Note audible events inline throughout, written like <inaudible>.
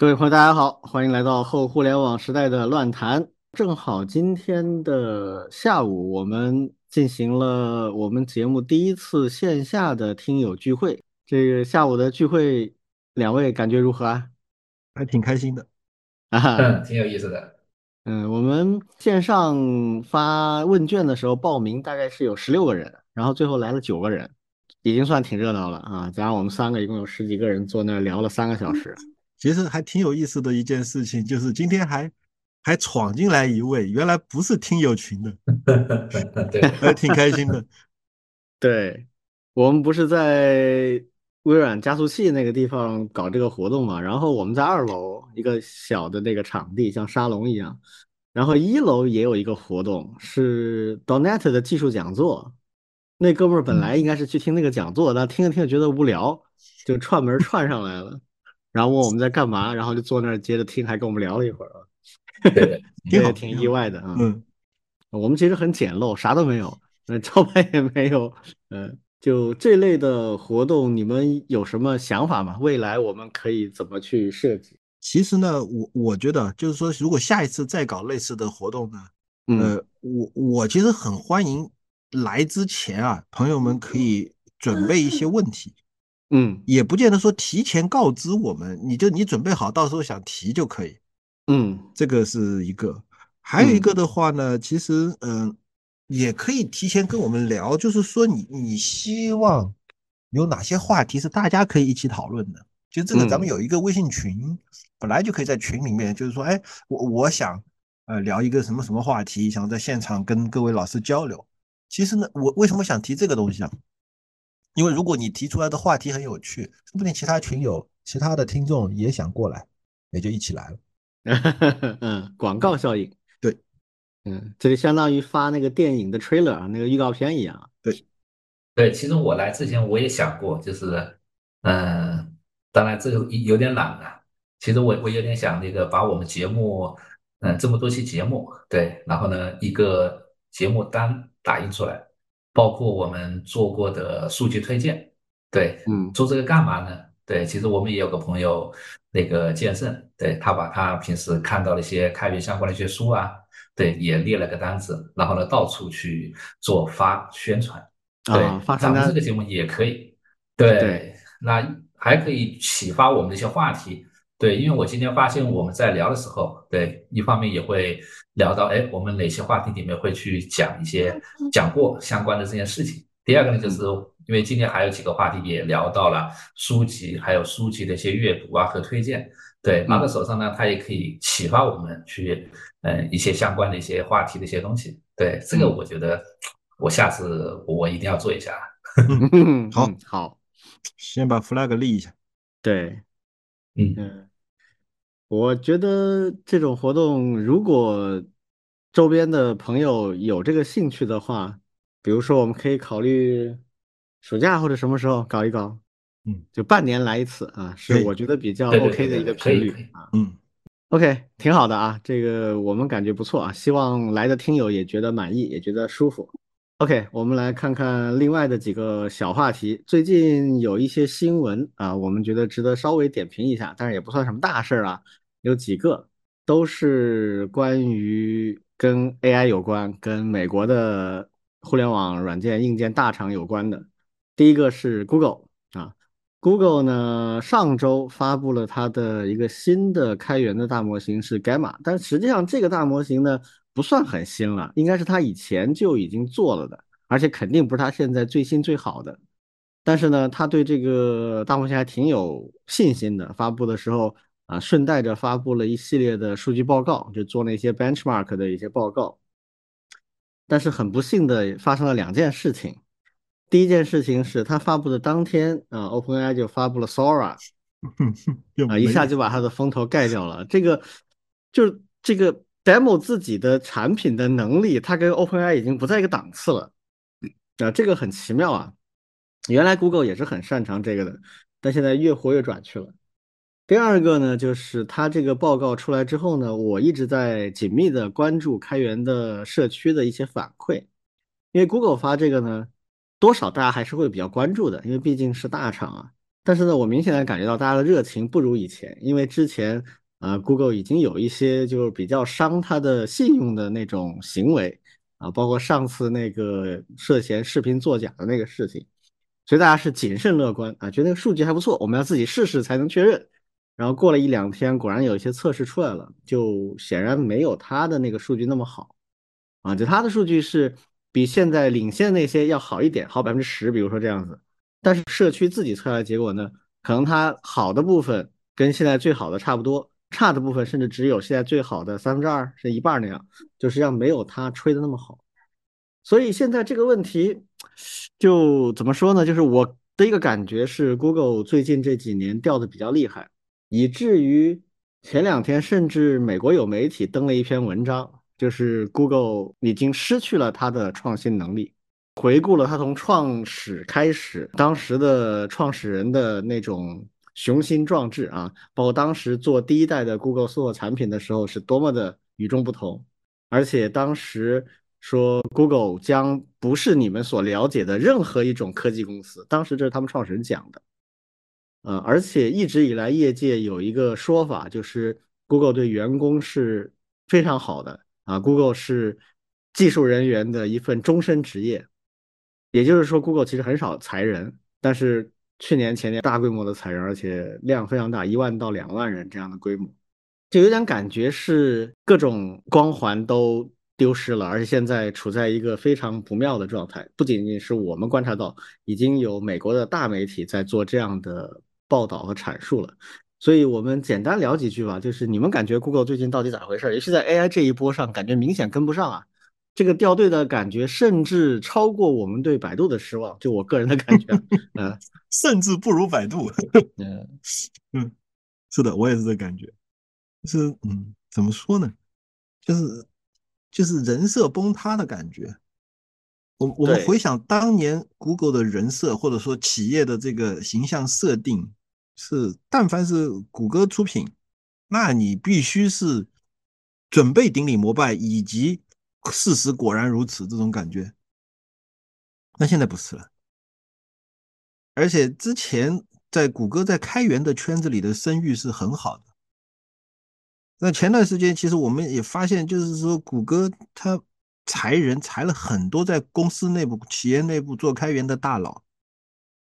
各位朋友，大家好，欢迎来到后互联网时代的乱谈。正好今天的下午，我们进行了我们节目第一次线下的听友聚会。这个下午的聚会，两位感觉如何啊？还挺开心的啊，嗯，挺有意思的。嗯，我们线上发问卷的时候，报名大概是有十六个人，然后最后来了九个人，已经算挺热闹了啊。加上我们三个，一共有十几个人坐那儿聊了三个小时。其实还挺有意思的一件事情，就是今天还还闯进来一位，原来不是听友群的，<laughs> 对，还挺开心的。<laughs> 对，我们不是在微软加速器那个地方搞这个活动嘛，然后我们在二楼一个小的那个场地，像沙龙一样，然后一楼也有一个活动，是 Donet 的技术讲座。那哥们儿本来应该是去听那个讲座，但听着听着觉得无聊，就串门串上来了。然后问我们在干嘛，然后就坐那儿接着听，还跟我们聊了一会儿啊，对，<laughs> 这也挺意外的啊。嗯，我们其实很简陋，啥都没有，那，招牌也没有，嗯，就这类的活动，你们有什么想法吗？未来我们可以怎么去设计？其实呢，我我觉得就是说，如果下一次再搞类似的活动呢，呃，我我其实很欢迎来之前啊，朋友们可以准备一些问题。嗯，也不见得说提前告知我们，你就你准备好，到时候想提就可以。嗯，这个是一个，还有一个的话呢，其实嗯，也可以提前跟我们聊，就是说你你希望有哪些话题是大家可以一起讨论的。其实这个咱们有一个微信群，本来就可以在群里面，就是说，哎，我我想呃聊一个什么什么话题，想在现场跟各位老师交流。其实呢，我为什么想提这个东西啊？因为如果你提出来的话题很有趣，说不定其他群友、其他的听众也想过来，也就一起来了。<laughs> 嗯，广告效应。对，嗯，这就相当于发那个电影的 trailer 啊，那个预告片一样。对，对，其实我来之前我也想过，就是，嗯，当然这个有点懒了。其实我我有点想那个把我们节目，嗯，这么多期节目，对，然后呢一个节目单打印出来。包括我们做过的数据推荐，对，嗯，做这个干嘛呢？对，其实我们也有个朋友，那个剑圣，对他把他平时看到的一些开源相关的一些书啊，对，也列了个单子，然后呢到处去做发宣传，对，发咱们这个节目也可以，对，那还可以启发我们的一些话题。对，因为我今天发现我们在聊的时候，对，一方面也会聊到，哎，我们哪些话题里面会去讲一些讲过相关的这件事情。第二个呢，就是因为今天还有几个话题也聊到了书籍，还有书籍的一些阅读啊和推荐。对，拿在手上呢，它也可以启发我们去，嗯，一些相关的一些话题的一些东西。对，这个我觉得我下次我一定要做一下。<laughs> 好好，先把 flag 立一下。对，嗯。我觉得这种活动，如果周边的朋友有这个兴趣的话，比如说我们可以考虑暑假或者什么时候搞一搞，嗯，就半年来一次啊，是我觉得比较 OK 的一个频率啊，嗯，OK，挺好的啊，这个我们感觉不错啊，希望来的听友也觉得满意，也觉得舒服。OK，我们来看看另外的几个小话题，最近有一些新闻啊，我们觉得值得稍微点评一下，但是也不算什么大事儿啊。有几个都是关于跟 AI 有关、跟美国的互联网软件硬件大厂有关的。第一个是 Google 啊，Google 呢上周发布了它的一个新的开源的大模型是 Gamma，但实际上这个大模型呢不算很新了，应该是它以前就已经做了的，而且肯定不是它现在最新最好的。但是呢，他对这个大模型还挺有信心的，发布的时候。啊，顺带着发布了一系列的数据报告，就做那些 benchmark 的一些报告。但是很不幸的发生了两件事情。第一件事情是他发布的当天啊，OpenAI 就发布了 Sora，<laughs> 啊，一下就把他的风头盖掉了。这个就是这个 demo 自己的产品的能力，它跟 OpenAI 已经不在一个档次了。啊，这个很奇妙啊。原来 Google 也是很擅长这个的，但现在越活越转去了。第二个呢，就是它这个报告出来之后呢，我一直在紧密的关注开源的社区的一些反馈，因为 Google 发这个呢，多少大家还是会比较关注的，因为毕竟是大厂啊。但是呢，我明显的感觉到大家的热情不如以前，因为之前啊，Google 已经有一些就是比较伤他的信用的那种行为啊，包括上次那个涉嫌视频作假的那个事情，所以大家是谨慎乐观啊，觉得数据还不错，我们要自己试试才能确认。然后过了一两天，果然有一些测试出来了，就显然没有它的那个数据那么好啊，就它的数据是比现在领先那些要好一点，好百分之十，比如说这样子。但是社区自己测下来结果呢，可能它好的部分跟现在最好的差不多，差的部分甚至只有现在最好的三分之二，是一半那样，就实际上没有它吹的那么好。所以现在这个问题就怎么说呢？就是我的一个感觉是，Google 最近这几年掉的比较厉害。以至于前两天，甚至美国有媒体登了一篇文章，就是 Google 已经失去了它的创新能力。回顾了它从创始开始，当时的创始人的那种雄心壮志啊，包括当时做第一代的 Google 所有产品的时候，是多么的与众不同。而且当时说 Google 将不是你们所了解的任何一种科技公司，当时这是他们创始人讲的。呃，而且一直以来，业界有一个说法，就是 Google 对员工是非常好的啊。Google 是技术人员的一份终身职业，也就是说，Google 其实很少裁人，但是去年前年大规模的裁人，而且量非常大，一万到两万人这样的规模，就有点感觉是各种光环都丢失了，而且现在处在一个非常不妙的状态。不仅仅是我们观察到，已经有美国的大媒体在做这样的。报道和阐述了，所以我们简单聊几句吧。就是你们感觉 Google 最近到底咋回事？尤其在 AI 这一波上，感觉明显跟不上啊。这个掉队的感觉，甚至超过我们对百度的失望。就我个人的感觉，嗯，<laughs> 甚至不如百度。<laughs> 嗯嗯，是的，我也是这感觉。就是嗯，怎么说呢？就是就是人设崩塌的感觉。我我们回想当年 Google 的人设，或者说企业的这个形象设定。是，但凡是谷歌出品，那你必须是准备顶礼膜拜，以及事实果然如此这种感觉。那现在不是了，而且之前在谷歌在开源的圈子里的声誉是很好的。那前段时间其实我们也发现，就是说谷歌它裁人裁了很多在公司内部、企业内部做开源的大佬，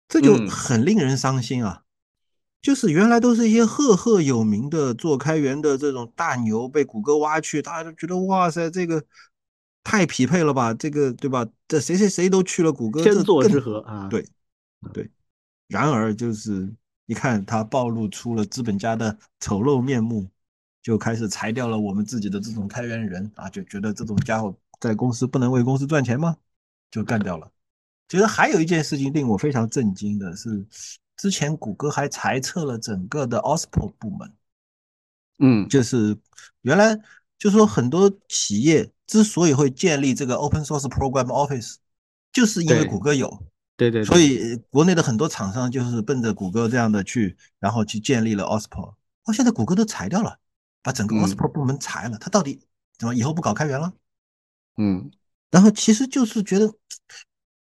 这就很令人伤心啊。就是原来都是一些赫赫有名的做开源的这种大牛，被谷歌挖去，大家都觉得哇塞，这个太匹配了吧？这个对吧？这谁谁谁都去了谷歌，天作之合啊！对对。然而就是一看他暴露出了资本家的丑陋面目，就开始裁掉了我们自己的这种开源人啊，就觉得这种家伙在公司不能为公司赚钱吗？就干掉了。其实还有一件事情令我非常震惊的是。之前谷歌还裁撤了整个的 OSPO 部门，嗯，就是原来就说很多企业之所以会建立这个 Open Source Program Office，就是因为谷歌有，对对，所以国内的很多厂商就是奔着谷歌这样的去，然后去建立了 OSPO。哦，现在谷歌都裁掉了，把整个 OSPO 部门裁了，他到底怎么以后不搞开源了？嗯，然后其实就是觉得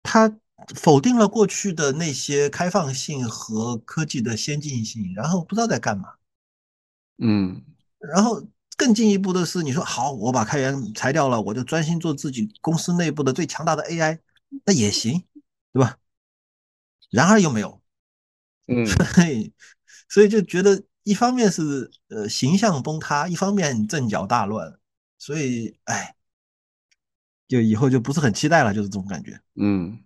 他。否定了过去的那些开放性和科技的先进性，然后不知道在干嘛。嗯，然后更进一步的是，你说好，我把开源裁掉了，我就专心做自己公司内部的最强大的 AI，那也行，对吧？然而又没有。嗯，<laughs> 所以所以就觉得一方面是呃形象崩塌，一方面阵脚大乱，所以哎，就以后就不是很期待了，就是这种感觉。嗯。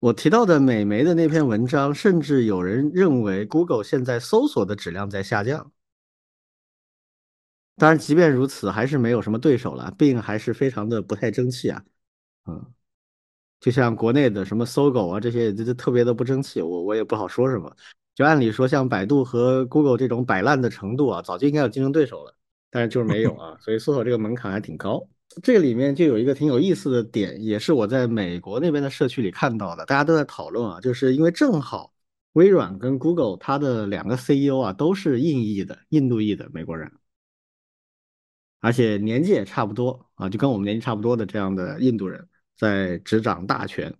我提到的美媒的那篇文章，甚至有人认为 Google 现在搜索的质量在下降。当然，即便如此，还是没有什么对手了，并还是非常的不太争气啊。嗯，就像国内的什么搜狗啊这些，就就特别的不争气。我我也不好说什么。就按理说，像百度和 Google 这种摆烂的程度啊，早就应该有竞争对手了，但是就是没有啊。所以搜索这个门槛还挺高。这里面就有一个挺有意思的点，也是我在美国那边的社区里看到的，大家都在讨论啊，就是因为正好微软跟 Google 它的两个 CEO 啊都是印裔的、印度裔的美国人，而且年纪也差不多啊，就跟我们年纪差不多的这样的印度人在执掌大权，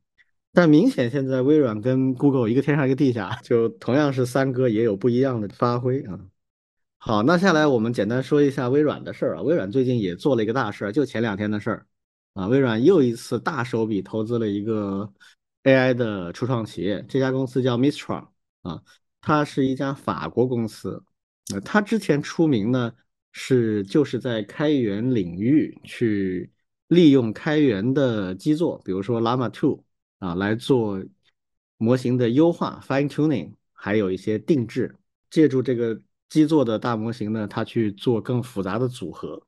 但明显现在微软跟 Google 一个天上一个地下，就同样是三哥，也有不一样的发挥啊。好，那下来我们简单说一下微软的事儿啊。微软最近也做了一个大事儿，就前两天的事儿啊。微软又一次大手笔投资了一个 AI 的初创企业，这家公司叫 Mistral 啊，它是一家法国公司。呃，它之前出名呢是就是在开源领域去利用开源的基座，比如说 Llama 2。啊，来做模型的优化 （fine tuning），还有一些定制，借助这个基座的大模型呢，它去做更复杂的组合。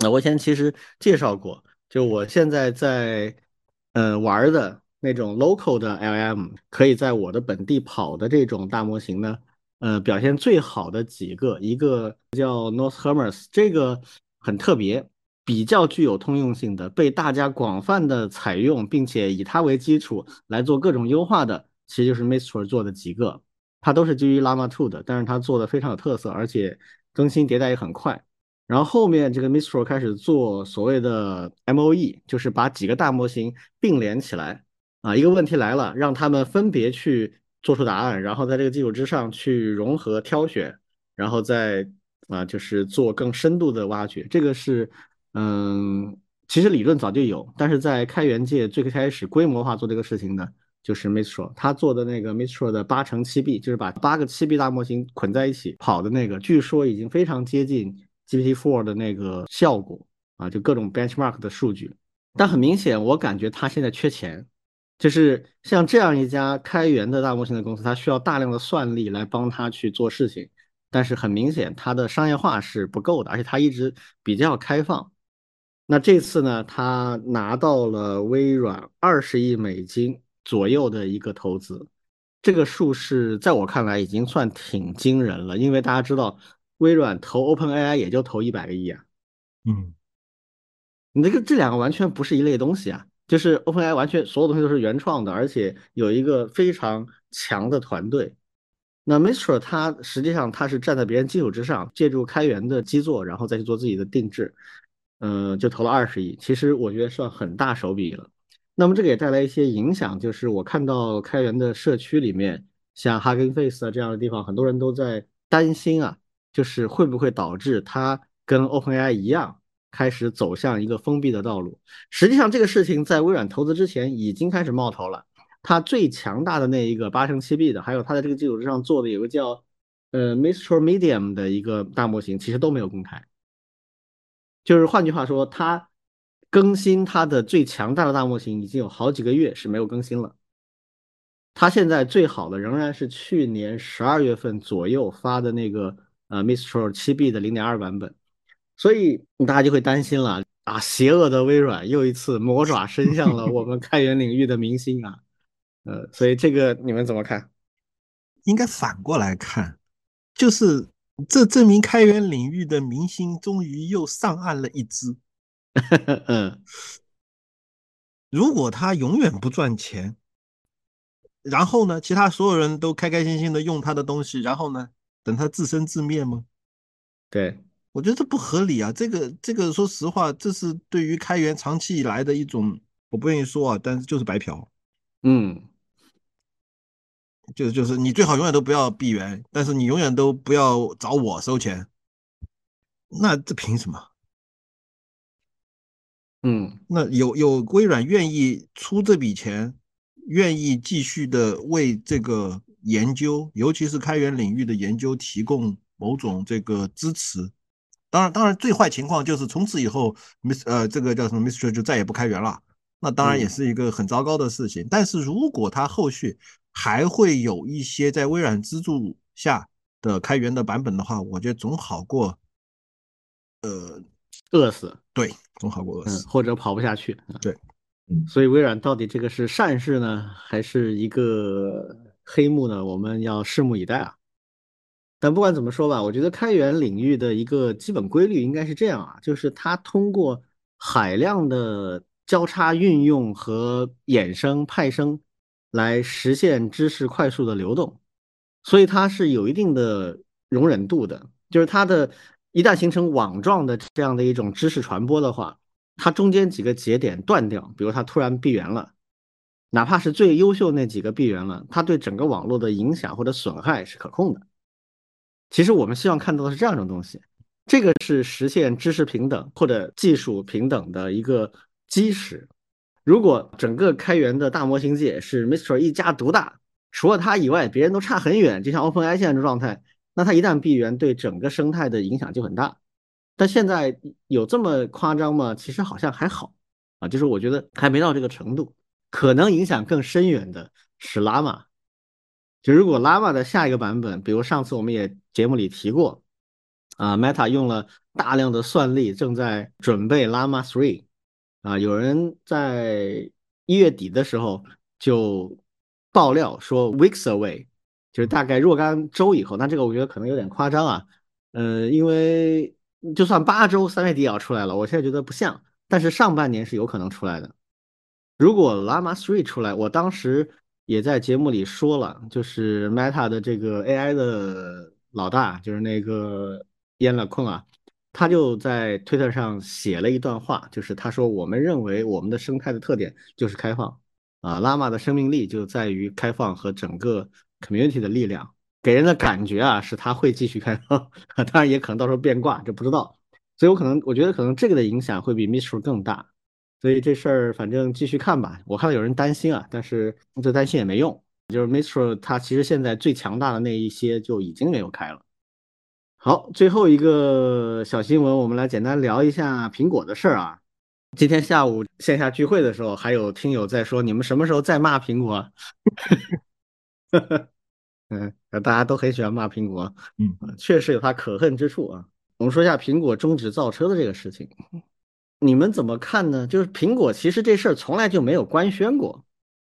那我以前其实介绍过，就我现在在呃玩的那种 local 的 LM，可以在我的本地跑的这种大模型呢，呃，表现最好的几个，一个叫 North Hermes，这个很特别。比较具有通用性的，被大家广泛的采用，并且以它为基础来做各种优化的，其实就是 Mistral 做的几个，它都是基于 Llama 2的，但是它做的非常有特色，而且更新迭代也很快。然后后面这个 Mistral 开始做所谓的 MOE，就是把几个大模型并联起来啊，一个问题来了，让他们分别去做出答案，然后在这个基础之上去融合挑选，然后再啊就是做更深度的挖掘，这个是。嗯，其实理论早就有，但是在开源界最开始规模化做这个事情的，就是 Mistral，他做的那个 Mistral 的八乘七 B，就是把八个七 B 大模型捆在一起跑的那个，据说已经非常接近 GPT-4 的那个效果啊，就各种 benchmark 的数据。但很明显，我感觉他现在缺钱，就是像这样一家开源的大模型的公司，它需要大量的算力来帮他去做事情，但是很明显，它的商业化是不够的，而且它一直比较开放。那这次呢，他拿到了微软二十亿美金左右的一个投资，这个数是在我看来已经算挺惊人了。因为大家知道，微软投 OpenAI 也就投一百个亿啊。嗯，你这个这两个完全不是一类东西啊。就是 OpenAI 完全所有东西都是原创的，而且有一个非常强的团队。那 Mistral 它实际上它是站在别人基础之上，借助开源的基座，然后再去做自己的定制。嗯，就投了二十亿，其实我觉得算很大手笔了。那么这个也带来一些影响，就是我看到开源的社区里面，像 Hugging Face 啊这样的地方，很多人都在担心啊，就是会不会导致它跟 OpenAI 一样，开始走向一个封闭的道路。实际上，这个事情在微软投资之前已经开始冒头了。它最强大的那一个八乘七 B 的，还有它在这个基础之上做的有个叫呃 Mistral Medium 的一个大模型，其实都没有公开。就是换句话说，它更新它的最强大的大模型已经有好几个月是没有更新了。它现在最好的仍然是去年十二月份左右发的那个呃 Mistral 七 B 的零点二版本，所以大家就会担心了啊，邪恶的微软又一次魔爪伸向了 <laughs> 我们开源领域的明星啊，呃，所以这个你们怎么看？应该反过来看，就是。这证明开源领域的明星终于又上岸了一只。<laughs> 嗯，如果他永远不赚钱，然后呢，其他所有人都开开心心的用他的东西，然后呢，等他自生自灭吗？对，我觉得这不合理啊。这个这个，说实话，这是对于开源长期以来的一种，我不愿意说啊，但是就是白嫖。嗯。就是就是，你最好永远都不要闭源，但是你永远都不要找我收钱。那这凭什么？嗯，那有有微软愿意出这笔钱，愿意继续的为这个研究，尤其是开源领域的研究提供某种这个支持。当然，当然，最坏情况就是从此以后，Miss 呃，这个叫什么 Mr 就再也不开源了。那当然也是一个很糟糕的事情。但是如果他后续，还会有一些在微软资助下的开源的版本的话，我觉得总好过，呃，饿死。对，总好过饿死，或者跑不下去。对，嗯，所以微软到底这个是善事呢，还是一个黑幕呢？我们要拭目以待啊。但不管怎么说吧，我觉得开源领域的一个基本规律应该是这样啊，就是它通过海量的交叉运用和衍生派生。来实现知识快速的流动，所以它是有一定的容忍度的。就是它的一旦形成网状的这样的一种知识传播的话，它中间几个节点断掉，比如它突然闭源了，哪怕是最优秀那几个闭源了，它对整个网络的影响或者损害是可控的。其实我们希望看到的是这样一种东西，这个是实现知识平等或者技术平等的一个基石。如果整个开源的大模型界是 Mr 一家独大，除了他以外，别人都差很远，就像 OpenAI 现在的状态，那它一旦闭源，对整个生态的影响就很大。但现在有这么夸张吗？其实好像还好啊，就是我觉得还没到这个程度。可能影响更深远的是 Llama。就如果 Llama 的下一个版本，比如上次我们也节目里提过，啊，Meta 用了大量的算力，正在准备 Llama 3。啊，有人在一月底的时候就爆料说 weeks away，就是大概若干周以后。那这个我觉得可能有点夸张啊。呃，因为就算八周，三月底也要出来了。我现在觉得不像，但是上半年是有可能出来的。如果 Llama Three 出来，我当时也在节目里说了，就是 Meta 的这个 AI 的老大，就是那个 Yan Kun，啊，他就在 Twitter 上写了一段话，就是他说：“我们认为我们的生态的特点就是开放啊，Llama 的生命力就在于开放和整个 community 的力量，给人的感觉啊是他会继续开放，<laughs> 当然也可能到时候变卦，这不知道。所以我可能我觉得可能这个的影响会比 Mistral 更大。”所以这事儿反正继续看吧。我看到有人担心啊，但是这担心也没用。就是 Mistral 它其实现在最强大的那一些就已经没有开了。好，最后一个小新闻，我们来简单聊一下苹果的事儿啊。今天下午线下聚会的时候，还有听友在说，你们什么时候再骂苹果？<laughs> 嗯，大家都很喜欢骂苹果，嗯，确实有它可恨之处啊。我们说一下苹果终止造车的这个事情。你们怎么看呢？就是苹果其实这事儿从来就没有官宣过，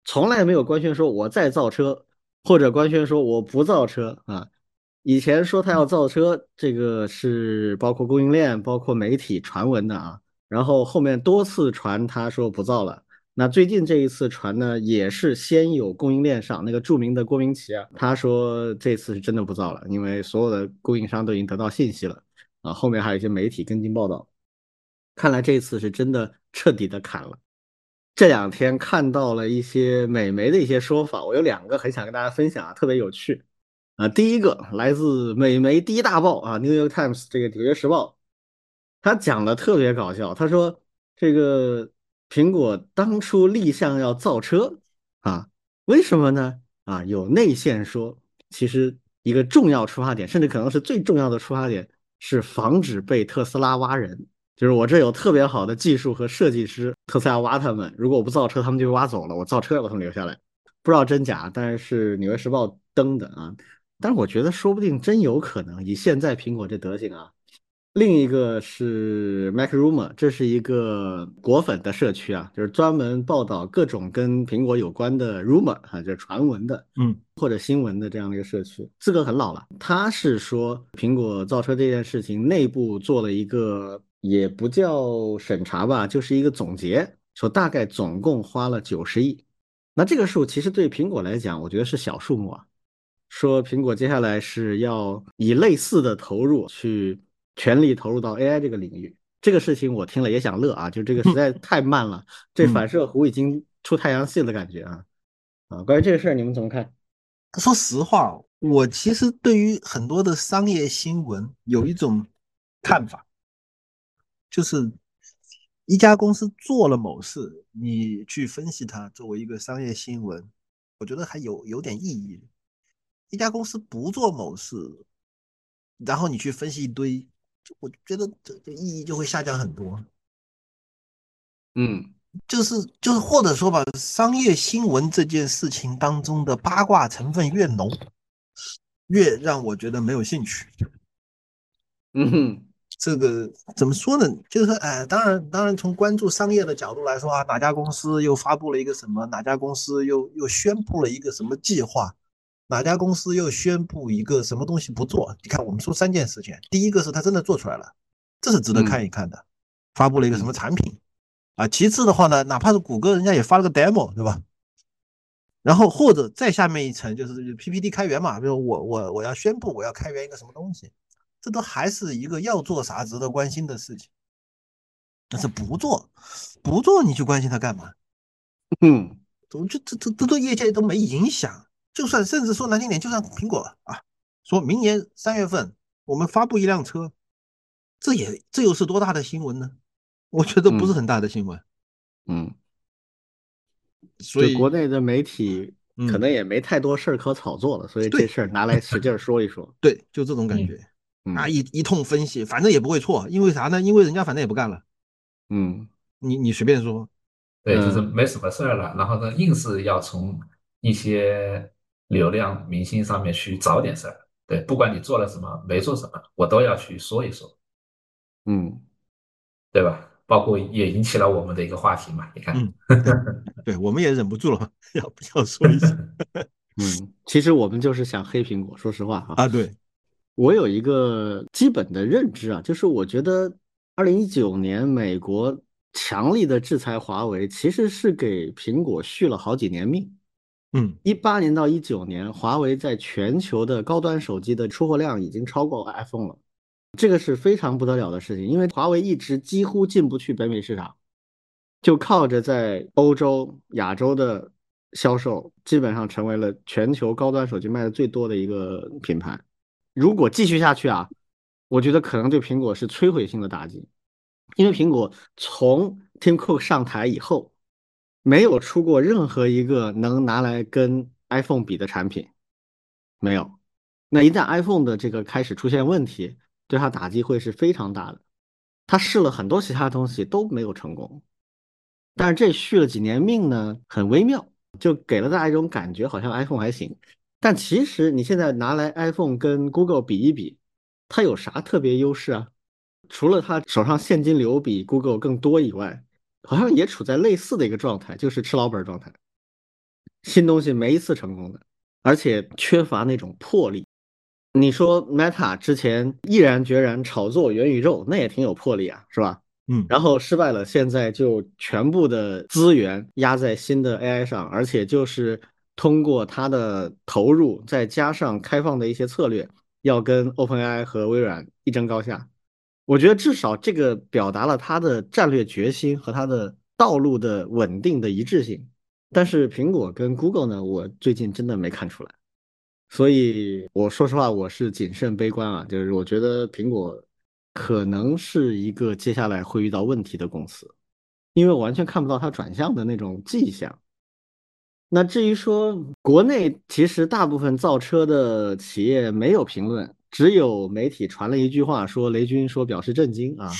从来没有官宣说我在造车，或者官宣说我不造车啊。以前说他要造车，这个是包括供应链、包括媒体传闻的啊。然后后面多次传他说不造了。那最近这一次传呢，也是先有供应链上那个著名的郭明奇啊，他说这次是真的不造了，因为所有的供应商都已经得到信息了啊。后面还有一些媒体跟进报道。看来这次是真的彻底的砍了。这两天看到了一些美媒的一些说法，我有两个很想跟大家分享啊，特别有趣啊。第一个来自美媒第一大报啊，《New York Times》这个《纽约时报》，他讲的特别搞笑。他说这个苹果当初立项要造车啊，为什么呢？啊，有内线说，其实一个重要出发点，甚至可能是最重要的出发点，是防止被特斯拉挖人。就是我这有特别好的技术和设计师，特斯拉挖他们，如果我不造车，他们就挖走了。我造车要把他们留下来，不知道真假，但是《纽约时报》登的啊。但是我觉得说不定真有可能，以现在苹果这德行啊。另一个是 Mac Rumor，这是一个果粉的社区啊，就是专门报道各种跟苹果有关的 rumor 啊，就是传闻的，嗯，或者新闻的这样的一个社区，资格很老了。他是说苹果造车这件事情内部做了一个。也不叫审查吧，就是一个总结，说大概总共花了九十亿。那这个数其实对苹果来讲，我觉得是小数目啊。说苹果接下来是要以类似的投入去全力投入到 AI 这个领域，这个事情我听了也想乐啊，就这个实在太慢了，这反射弧已经出太阳系的感觉啊啊！关于这个事儿，你们怎么看？说实话，我其实对于很多的商业新闻有一种看法。就是一家公司做了某事，你去分析它作为一个商业新闻，我觉得还有有点意义。一家公司不做某事，然后你去分析一堆，就我觉得这这意义就会下降很多。嗯，就是就是或者说吧，商业新闻这件事情当中的八卦成分越浓，越让我觉得没有兴趣。嗯哼。这个怎么说呢？就是说，哎，当然，当然，从关注商业的角度来说啊，哪家公司又发布了一个什么？哪家公司又又宣布了一个什么计划？哪家公司又宣布一个什么东西不做？你看，我们说三件事情，第一个是他真的做出来了，这是值得看一看的，发布了一个什么产品啊？其次的话呢，哪怕是谷歌，人家也发了个 demo，对吧？然后或者再下面一层就是 PPT 开源嘛，比如我我我要宣布我要开源一个什么东西。这都还是一个要做啥值得关心的事情，但是不做，不做你去关心它干嘛？嗯，我觉得这这这对业界都没影响。就算甚至说难听点，就算苹果啊，说明年三月份我们发布一辆车，这也这又是多大的新闻呢？我觉得不是很大的新闻。嗯，所以国内的媒体可能也没太多事儿可炒作了，所以这事儿拿来使劲说一说。<laughs> 对，就这种感觉啊，一一通分析，反正也不会错，因为啥呢？因为人家反正也不干了。嗯，你你随便说。对，就是没什么事儿了，然后呢，硬是要从一些流量明星上面去找点事儿。对，不管你做了什么，没做什么，我都要去说一说。嗯，对吧？包括也引起了我们的一个话题嘛，你看，<laughs> 对，我们也忍不住了，要不要说一下？嗯，其实我们就是想黑苹果，说实话哈。啊，对，我有一个基本的认知啊，就是我觉得二零一九年美国。强力的制裁华为，其实是给苹果续了好几年命。嗯，一八年到一九年，华为在全球的高端手机的出货量已经超过 iPhone 了，这个是非常不得了的事情。因为华为一直几乎进不去北美市场，就靠着在欧洲、亚洲的销售，基本上成为了全球高端手机卖的最多的一个品牌。如果继续下去啊，我觉得可能对苹果是摧毁性的打击。因为苹果从 Tim Cook 上台以后，没有出过任何一个能拿来跟 iPhone 比的产品，没有。那一旦 iPhone 的这个开始出现问题，对它打击会是非常大的。他试了很多其他东西都没有成功，但是这续了几年命呢，很微妙，就给了大家一种感觉，好像 iPhone 还行。但其实你现在拿来 iPhone 跟 Google 比一比，它有啥特别优势啊？除了他手上现金流比 Google 更多以外，好像也处在类似的一个状态，就是吃老本状态。新东西没一次成功的，而且缺乏那种魄力。你说 Meta 之前毅然决然炒作元宇宙，那也挺有魄力啊，是吧？嗯。然后失败了，现在就全部的资源压在新的 AI 上，而且就是通过它的投入，再加上开放的一些策略，要跟 OpenAI 和微软一争高下。我觉得至少这个表达了他的战略决心和他的道路的稳定的一致性，但是苹果跟 Google 呢，我最近真的没看出来，所以我说实话我是谨慎悲观啊，就是我觉得苹果可能是一个接下来会遇到问题的公司，因为我完全看不到它转向的那种迹象。那至于说国内，其实大部分造车的企业没有评论。只有媒体传了一句话，说雷军说表示震惊啊，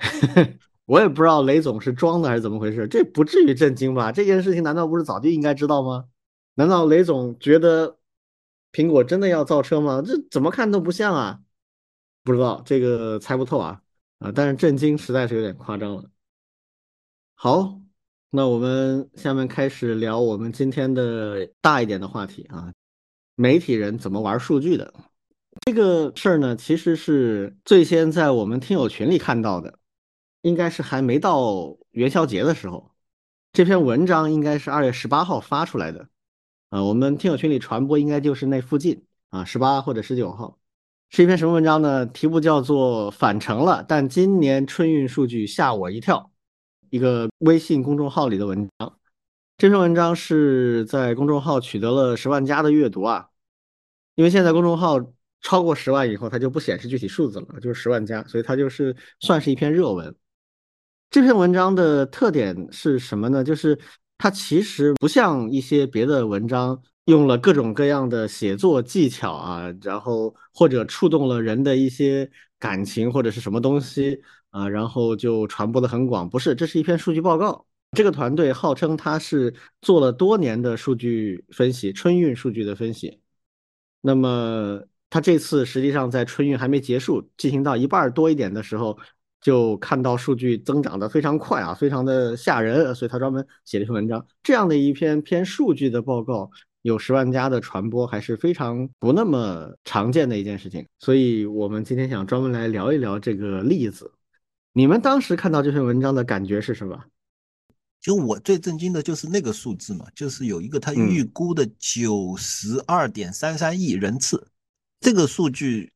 <laughs> 我也不知道雷总是装的还是怎么回事，这不至于震惊吧？这件事情难道不是早就应该知道吗？难道雷总觉得苹果真的要造车吗？这怎么看都不像啊，不知道这个猜不透啊啊！但是震惊实在是有点夸张了。好，那我们下面开始聊我们今天的大一点的话题啊。媒体人怎么玩数据的这个事儿呢？其实是最先在我们听友群里看到的，应该是还没到元宵节的时候。这篇文章应该是二月十八号发出来的，啊，我们听友群里传播应该就是那附近啊，十八或者十九号，是一篇什么文章呢？题目叫做“返程了”，但今年春运数据吓我一跳，一个微信公众号里的文章。这篇文章是在公众号取得了十万加的阅读啊，因为现在公众号超过十万以后，它就不显示具体数字了，就是十万加，所以它就是算是一篇热文。这篇文章的特点是什么呢？就是它其实不像一些别的文章用了各种各样的写作技巧啊，然后或者触动了人的一些感情或者是什么东西啊，然后就传播的很广。不是，这是一篇数据报告。这个团队号称他是做了多年的数据分析，春运数据的分析。那么他这次实际上在春运还没结束，进行到一半多一点的时候，就看到数据增长的非常快啊，非常的吓人，所以他专门写了一篇文章。这样的一篇偏数据的报告，有十万加的传播，还是非常不那么常见的一件事情。所以我们今天想专门来聊一聊这个例子。你们当时看到这篇文章的感觉是什么？就我最震惊的就是那个数字嘛，就是有一个他预估的九十二点三三亿人次，这个数据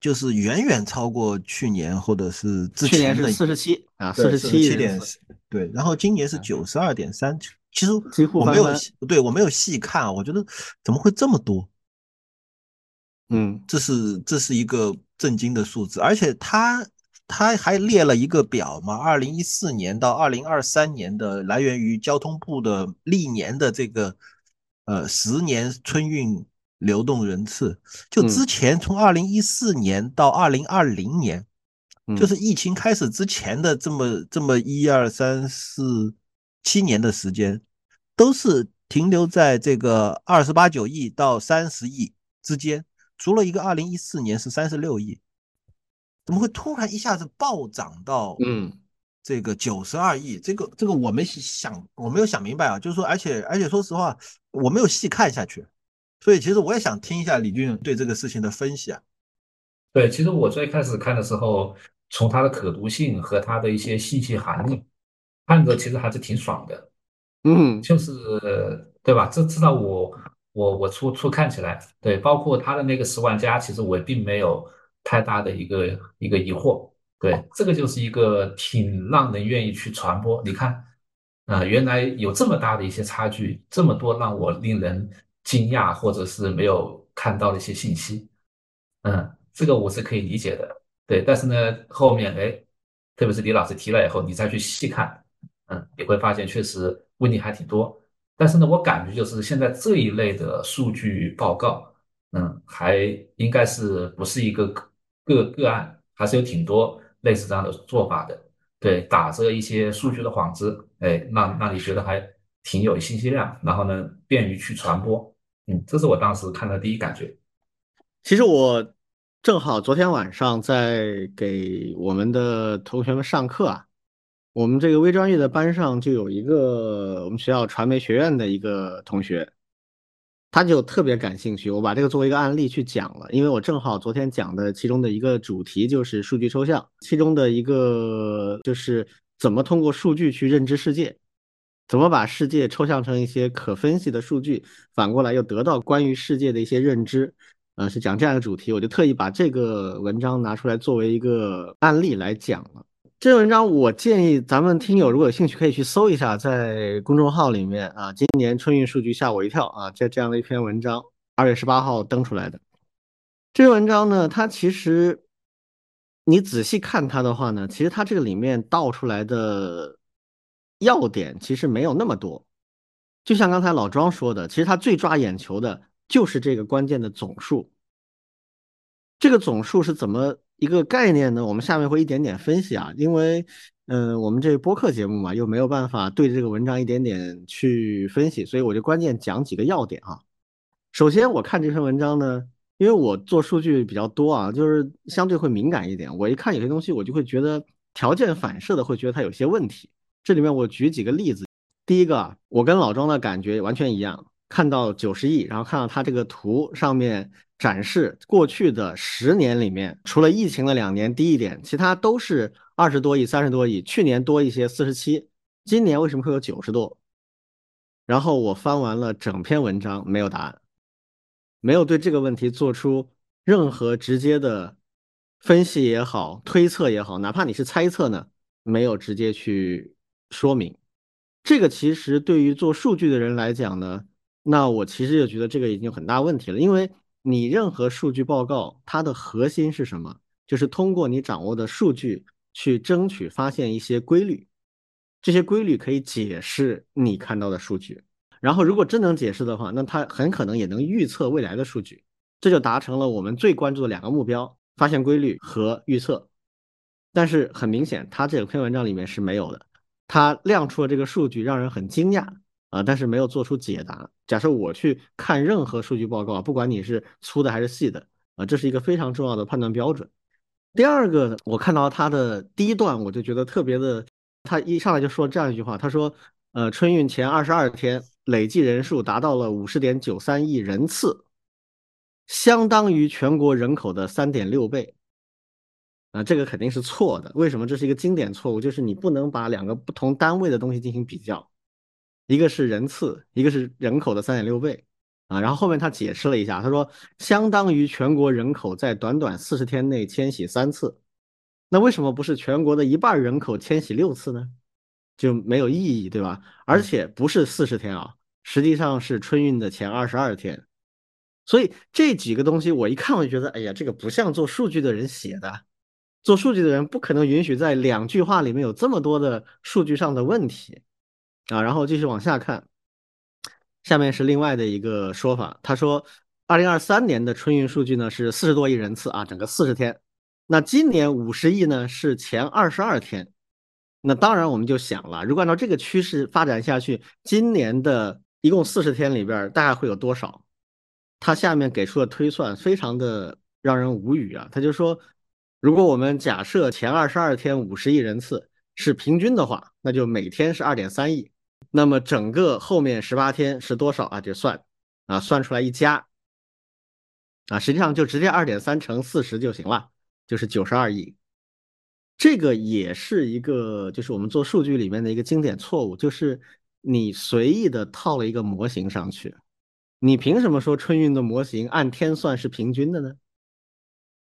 就是远远超过去年或者是之前的四十七啊，四十七点对，然后今年是九十二点三其实我没有对我没有细看，啊我觉得怎么会这么多？嗯，这是这是一个震惊的数字，而且他他还列了一个表嘛，二零一四年到二零二三年的来源于交通部的历年的这个呃十年春运流动人次，就之前从二零一四年到二零二零年，就是疫情开始之前的这么这么一二三四七年的时间，都是停留在这个二十八九亿到三十亿之间。除了一个二零一四年是三十六亿，怎么会突然一下子暴涨到嗯这个九十二亿？这个这个我没想，我没有想明白啊。就是说，而且而且说实话，我没有细看下去，所以其实我也想听一下李俊对这个事情的分析啊。对，其实我最开始看的时候，从它的可读性和它的一些信息含量，看着其实还是挺爽的。嗯，就是对吧？这至少我。我我初初看起来，对，包括他的那个十万加，其实我并没有太大的一个一个疑惑，对，这个就是一个挺让人愿意去传播。你看，啊，原来有这么大的一些差距，这么多让我令人惊讶或者是没有看到的一些信息，嗯，这个我是可以理解的，对。但是呢，后面哎，特别是李老师提了以后，你再去细看，嗯，你会发现确实问题还挺多。但是呢，我感觉就是现在这一类的数据报告，嗯，还应该是不是一个个个案，还是有挺多类似这样的做法的。对，打着一些数据的幌子，哎，让让你觉得还挺有信息量，然后呢，便于去传播。嗯，这是我当时看的第一感觉。其实我正好昨天晚上在给我们的同学们上课啊。我们这个微专业的班上就有一个我们学校传媒学院的一个同学，他就特别感兴趣。我把这个作为一个案例去讲了，因为我正好昨天讲的其中的一个主题就是数据抽象，其中的一个就是怎么通过数据去认知世界，怎么把世界抽象成一些可分析的数据，反过来又得到关于世界的一些认知。呃，是讲这样一个主题，我就特意把这个文章拿出来作为一个案例来讲了。这篇文章我建议咱们听友如果有兴趣，可以去搜一下，在公众号里面啊，今年春运数据吓我一跳啊，这这样的一篇文章，二月十八号登出来的。这篇文章呢，它其实你仔细看它的话呢，其实它这个里面道出来的要点其实没有那么多。就像刚才老庄说的，其实它最抓眼球的就是这个关键的总数。这个总数是怎么？一个概念呢，我们下面会一点点分析啊，因为，嗯，我们这播客节目嘛，又没有办法对这个文章一点点去分析，所以我就关键讲几个要点啊。首先，我看这篇文章呢，因为我做数据比较多啊，就是相对会敏感一点，我一看有些东西，我就会觉得条件反射的会觉得它有些问题。这里面我举几个例子，第一个，我跟老庄的感觉完全一样，看到九十亿，然后看到它这个图上面。展示过去的十年里面，除了疫情的两年低一点，其他都是二十多亿、三十多亿。去年多一些，四十七。今年为什么会有九十多？然后我翻完了整篇文章，没有答案，没有对这个问题做出任何直接的分析也好、推测也好，哪怕你是猜测呢，没有直接去说明。这个其实对于做数据的人来讲呢，那我其实就觉得这个已经有很大问题了，因为。你任何数据报告，它的核心是什么？就是通过你掌握的数据去争取发现一些规律，这些规律可以解释你看到的数据。然后，如果真能解释的话，那它很可能也能预测未来的数据，这就达成了我们最关注的两个目标：发现规律和预测。但是很明显，它这篇文章里面是没有的，它亮出了这个数据，让人很惊讶。啊，但是没有做出解答。假设我去看任何数据报告，不管你是粗的还是细的，啊，这是一个非常重要的判断标准。第二个，我看到他的第一段，我就觉得特别的，他一上来就说这样一句话，他说，呃，春运前二十二天累计人数达到了五十点九三亿人次，相当于全国人口的三点六倍。啊，这个肯定是错的。为什么？这是一个经典错误，就是你不能把两个不同单位的东西进行比较。一个是人次，一个是人口的三点六倍啊。然后后面他解释了一下，他说相当于全国人口在短短四十天内迁徙三次。那为什么不是全国的一半人口迁徙六次呢？就没有意义，对吧？而且不是四十天啊，实际上是春运的前二十二天。所以这几个东西我一看我就觉得，哎呀，这个不像做数据的人写的。做数据的人不可能允许在两句话里面有这么多的数据上的问题啊。然后继续往下看，下面是另外的一个说法，他说，二零二三年的春运数据呢是四十多亿人次啊，整个四十天。那今年五十亿呢是前二十二天。那当然我们就想了，如果按照这个趋势发展下去，今年的一共四十天里边大概会有多少？他下面给出的推算非常的让人无语啊！他就说，如果我们假设前二十二天五十亿人次是平均的话，那就每天是二点三亿。那么整个后面十八天是多少啊？就算啊，算出来一加啊，实际上就直接二点三乘四十就行了，就是九十二亿。这个也是一个，就是我们做数据里面的一个经典错误，就是你随意的套了一个模型上去。你凭什么说春运的模型按天算是平均的呢？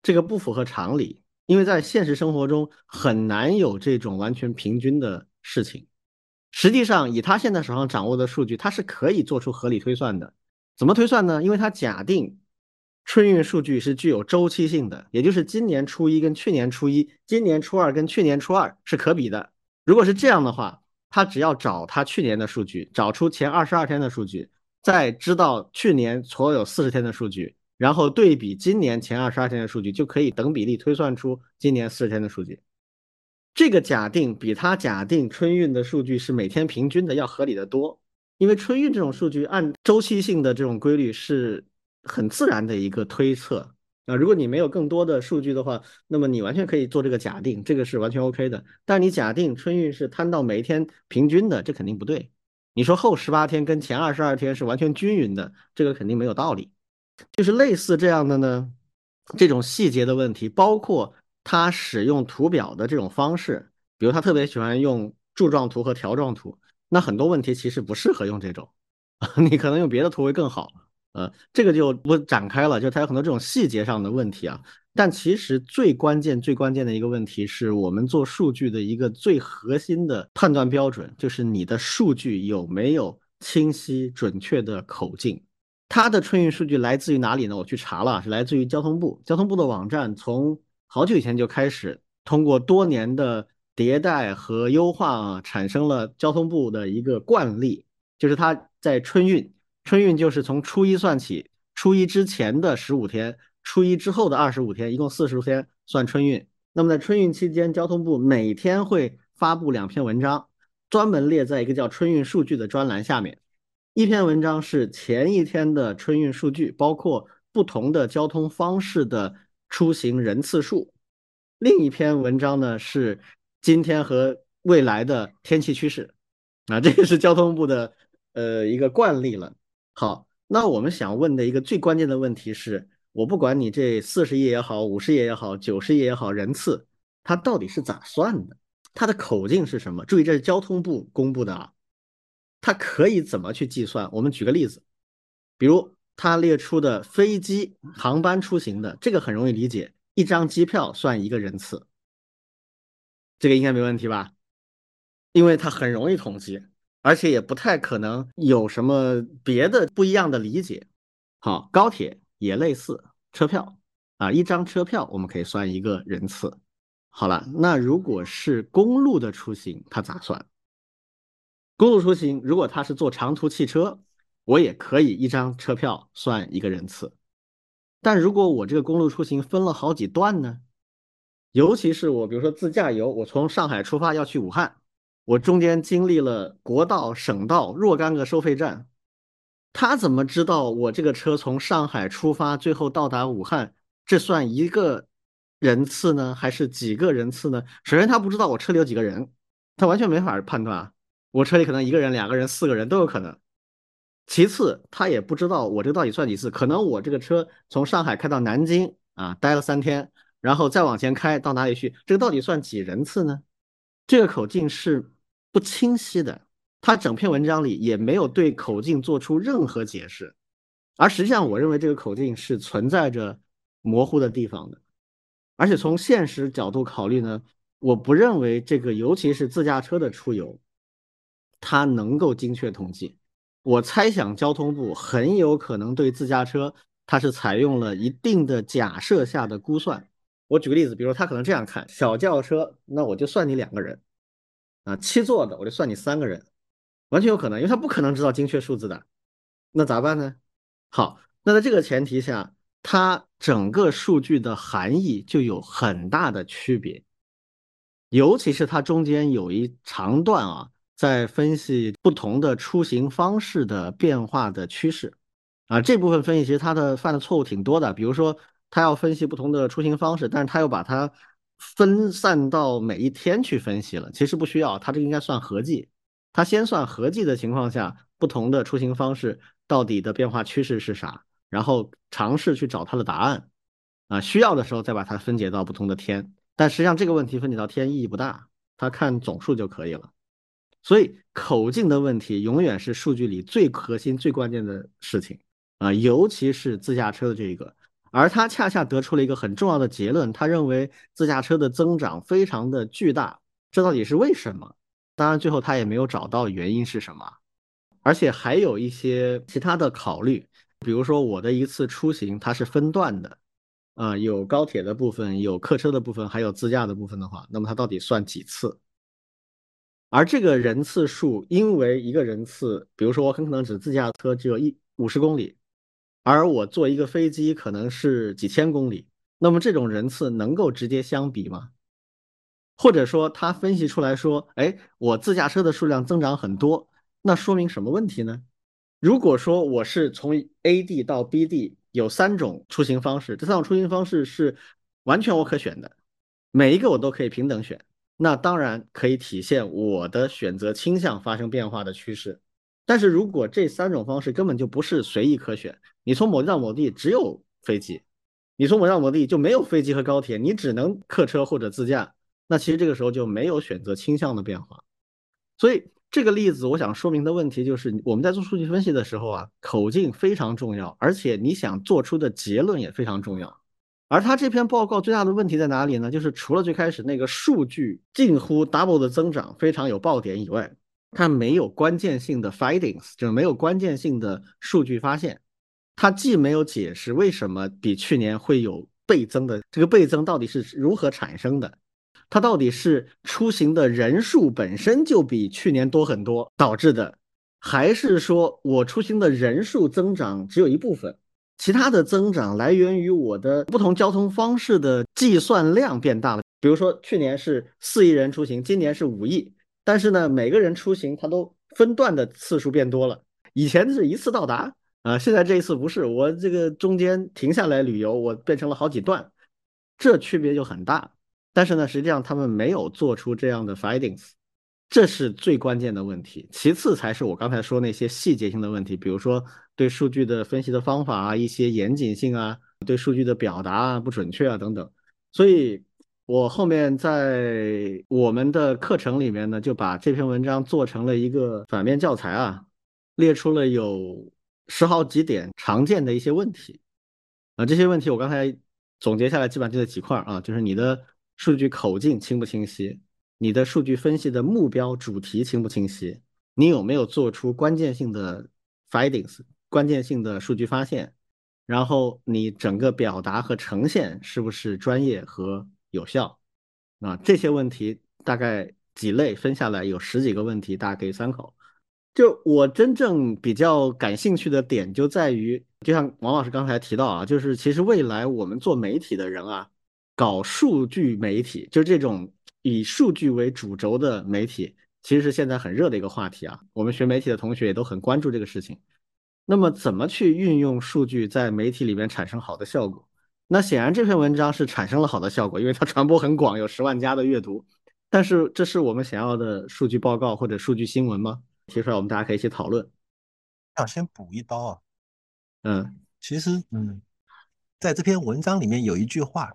这个不符合常理，因为在现实生活中很难有这种完全平均的事情。实际上，以他现在手上掌握的数据，他是可以做出合理推算的。怎么推算呢？因为他假定春运数据是具有周期性的，也就是今年初一跟去年初一、今年初二跟去年初二是可比的。如果是这样的话，他只要找他去年的数据，找出前二十二天的数据。再知道去年所有四十天的数据，然后对比今年前二十二天的数据，就可以等比例推算出今年四十天的数据。这个假定比他假定春运的数据是每天平均的要合理的多，因为春运这种数据按周期性的这种规律是很自然的一个推测啊。如果你没有更多的数据的话，那么你完全可以做这个假定，这个是完全 OK 的。但你假定春运是摊到每一天平均的，这肯定不对。你说后十八天跟前二十二天是完全均匀的，这个肯定没有道理。就是类似这样的呢，这种细节的问题，包括他使用图表的这种方式，比如他特别喜欢用柱状图和条状图，那很多问题其实不适合用这种，你可能用别的图会更好。呃，这个就不展开了，就它有很多这种细节上的问题啊。但其实最关键、最关键的一个问题是我们做数据的一个最核心的判断标准，就是你的数据有没有清晰准确的口径。它的春运数据来自于哪里呢？我去查了，是来自于交通部。交通部的网站从好久以前就开始通过多年的迭代和优化啊，产生了交通部的一个惯例，就是它在春运，春运就是从初一算起，初一之前的十五天。初一之后的二十五天，一共四十天算春运。那么在春运期间，交通部每天会发布两篇文章，专门列在一个叫“春运数据”的专栏下面。一篇文章是前一天的春运数据，包括不同的交通方式的出行人次数；另一篇文章呢是今天和未来的天气趋势。啊，这个是交通部的呃一个惯例了。好，那我们想问的一个最关键的问题是。我不管你这四十亿也好，五十亿也好，九十亿也好，人次它到底是咋算的？它的口径是什么？注意，这是交通部公布的啊，它可以怎么去计算？我们举个例子，比如它列出的飞机航班出行的这个很容易理解，一张机票算一个人次，这个应该没问题吧？因为它很容易统计，而且也不太可能有什么别的不一样的理解。好，高铁。也类似车票啊，一张车票我们可以算一个人次。好了，那如果是公路的出行，它咋算？公路出行，如果他是坐长途汽车，我也可以一张车票算一个人次。但如果我这个公路出行分了好几段呢？尤其是我比如说自驾游，我从上海出发要去武汉，我中间经历了国道、省道若干个收费站。他怎么知道我这个车从上海出发，最后到达武汉，这算一个人次呢，还是几个人次呢？首先，他不知道我车里有几个人，他完全没法判断啊。我车里可能一个人、两个人、四个人都有可能。其次，他也不知道我这到底算几次，可能我这个车从上海开到南京啊，待了三天，然后再往前开到哪里去，这个到底算几人次呢？这个口径是不清晰的。他整篇文章里也没有对口径做出任何解释，而实际上，我认为这个口径是存在着模糊的地方的。而且从现实角度考虑呢，我不认为这个，尤其是自驾车的出游，它能够精确统计。我猜想交通部很有可能对自驾车，它是采用了一定的假设下的估算。我举个例子，比如说他可能这样看：小轿车，那我就算你两个人，啊，七座的我就算你三个人，完全有可能，因为他不可能知道精确数字的。那咋办呢？好，那在这个前提下，它整个数据的含义就有很大的区别，尤其是它中间有一长段啊，在分析不同的出行方式的变化的趋势，啊，这部分分析其实它的犯的错误挺多的，比如说它要分析不同的出行方式，但是它又把它分散到每一天去分析了，其实不需要，它这应该算合计，它先算合计的情况下，不同的出行方式。到底的变化趋势是啥？然后尝试去找它的答案，啊，需要的时候再把它分解到不同的天。但实际上这个问题分解到天意义不大，它看总数就可以了。所以口径的问题永远是数据里最核心、最关键的事情啊，尤其是自驾车的这一个。而他恰恰得出了一个很重要的结论，他认为自驾车的增长非常的巨大，这到底是为什么？当然最后他也没有找到原因是什么。而且还有一些其他的考虑，比如说我的一次出行它是分段的，啊，有高铁的部分，有客车的部分，还有自驾的部分的话，那么它到底算几次？而这个人次数，因为一个人次，比如说我很可能只自驾车只有一五十公里，而我坐一个飞机可能是几千公里，那么这种人次能够直接相比吗？或者说他分析出来说，哎，我自驾车的数量增长很多。那说明什么问题呢？如果说我是从 A 地到 B 地有三种出行方式，这三种出行方式是完全我可选的，每一个我都可以平等选，那当然可以体现我的选择倾向发生变化的趋势。但是如果这三种方式根本就不是随意可选，你从某地到某地只有飞机，你从某地到某地就没有飞机和高铁，你只能客车或者自驾，那其实这个时候就没有选择倾向的变化，所以。这个例子我想说明的问题就是，我们在做数据分析的时候啊，口径非常重要，而且你想做出的结论也非常重要。而他这篇报告最大的问题在哪里呢？就是除了最开始那个数据近乎 double 的增长非常有爆点以外，它没有关键性的 findings，就是没有关键性的数据发现。它既没有解释为什么比去年会有倍增的，这个倍增到底是如何产生的。它到底是出行的人数本身就比去年多很多导致的，还是说我出行的人数增长只有一部分，其他的增长来源于我的不同交通方式的计算量变大了？比如说去年是四亿人出行，今年是五亿，但是呢，每个人出行它都分段的次数变多了，以前是一次到达啊，现在这一次不是，我这个中间停下来旅游，我变成了好几段，这区别就很大。但是呢，实际上他们没有做出这样的 findings，这是最关键的问题。其次才是我刚才说那些细节性的问题，比如说对数据的分析的方法啊，一些严谨性啊，对数据的表达啊不准确啊等等。所以，我后面在我们的课程里面呢，就把这篇文章做成了一个反面教材啊，列出了有十好几点常见的一些问题啊。这些问题我刚才总结下来，基本上就这几块啊，就是你的。数据口径清不清晰？你的数据分析的目标主题清不清晰？你有没有做出关键性的 findings，关键性的数据发现？然后你整个表达和呈现是不是专业和有效？啊，这些问题大概几类分下来有十几个问题，大家可以参考。就我真正比较感兴趣的点就在于，就像王老师刚才提到啊，就是其实未来我们做媒体的人啊。搞数据媒体，就这种以数据为主轴的媒体，其实是现在很热的一个话题啊。我们学媒体的同学也都很关注这个事情。那么，怎么去运用数据在媒体里面产生好的效果？那显然这篇文章是产生了好的效果，因为它传播很广，有十万加的阅读。但是，这是我们想要的数据报告或者数据新闻吗？提出来，我们大家可以一起讨论。想先补一刀啊。嗯，其实，嗯，在这篇文章里面有一句话。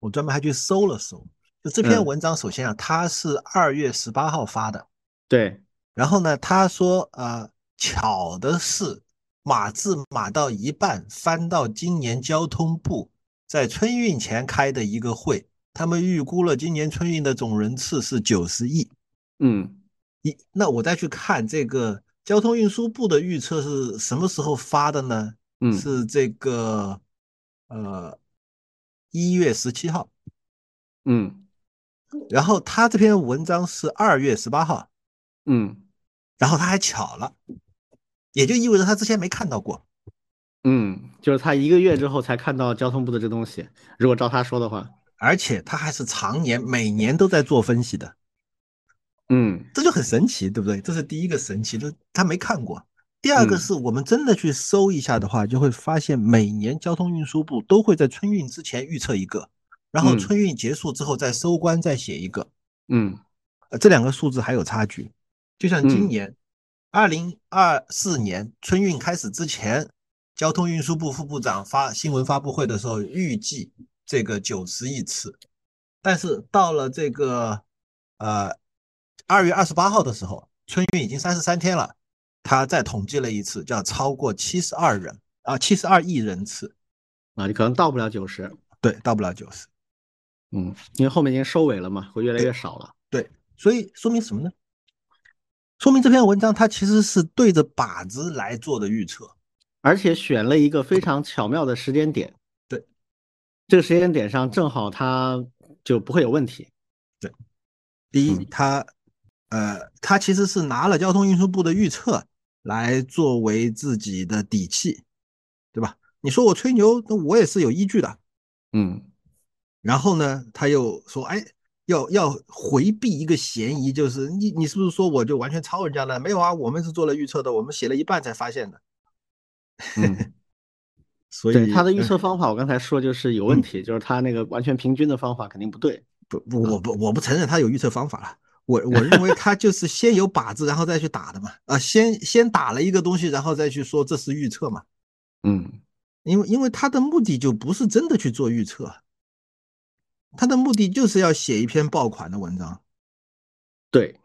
我专门还去搜了搜，就这篇文章，首先啊，它是二月十八号发的，对。然后呢，他说啊，巧的是，码字码到一半，翻到今年交通部在春运前开的一个会，他们预估了今年春运的总人次是九十亿。嗯，一那我再去看这个交通运输部的预测是什么时候发的呢？嗯是这个呃一月十七号，嗯然后他这篇文章是二月十八号，嗯然后他还巧了，也就意味着他之前没看到过。嗯，就是他一个月之后才看到交通部的这东西。如果照他说的话，而且他还是常年每年都在做分析的，嗯这就很神奇，对不对？这是第一个神奇，就是他没看过。第二个嗯是我们真的去搜一下的话，就会发现每年交通运输部都会在春运之前预测一个，然后嗯春运结束之后再收官再写一个，嗯呃，这两个数字还有差距。就像今嗯年二零二四年春运开始之前，交通运输部副部长发新闻发布会的时候预计这个九十亿次，但是到了这个呃二月二十八号的时候，春运已经三十三天了，他再统计了一次，叫超过七十二人啊，七十二亿人次，啊，你可能到不了九十。对，到不了九十。嗯，因为后面已经收尾了嘛，会越来越少了。对，所以说明什么呢？说明这篇文章它其实是对着靶子来做的预测。而且选了一个非常巧妙的时间点。对，这个时间点上正好它就不会有问题。对第一嗯，他呃，他其实是拿了交通运输部的预测来作为自己的底气，对吧？你说我吹牛，那我也是有依据的。嗯然后呢，他又说，哎，要要回避一个嫌疑，就是你你是不是说我就完全抄人家的？没有啊，我们是做了预测的，我们写了一半才发现的。嗯，<laughs> 所以他的预呃测 <laughs> 方法，我刚才说就是有问题，就是他那个完全平均的方法肯定不对。不不，我不我不承认他有预测方法了。我我认为他就是先有靶子，然后再去打的嘛。啊，先先打了一个东西，然后再去说这是预测嘛。嗯因为因为他的目的就不是真的去做预测，他的目的就是要写一篇爆款的文章，对，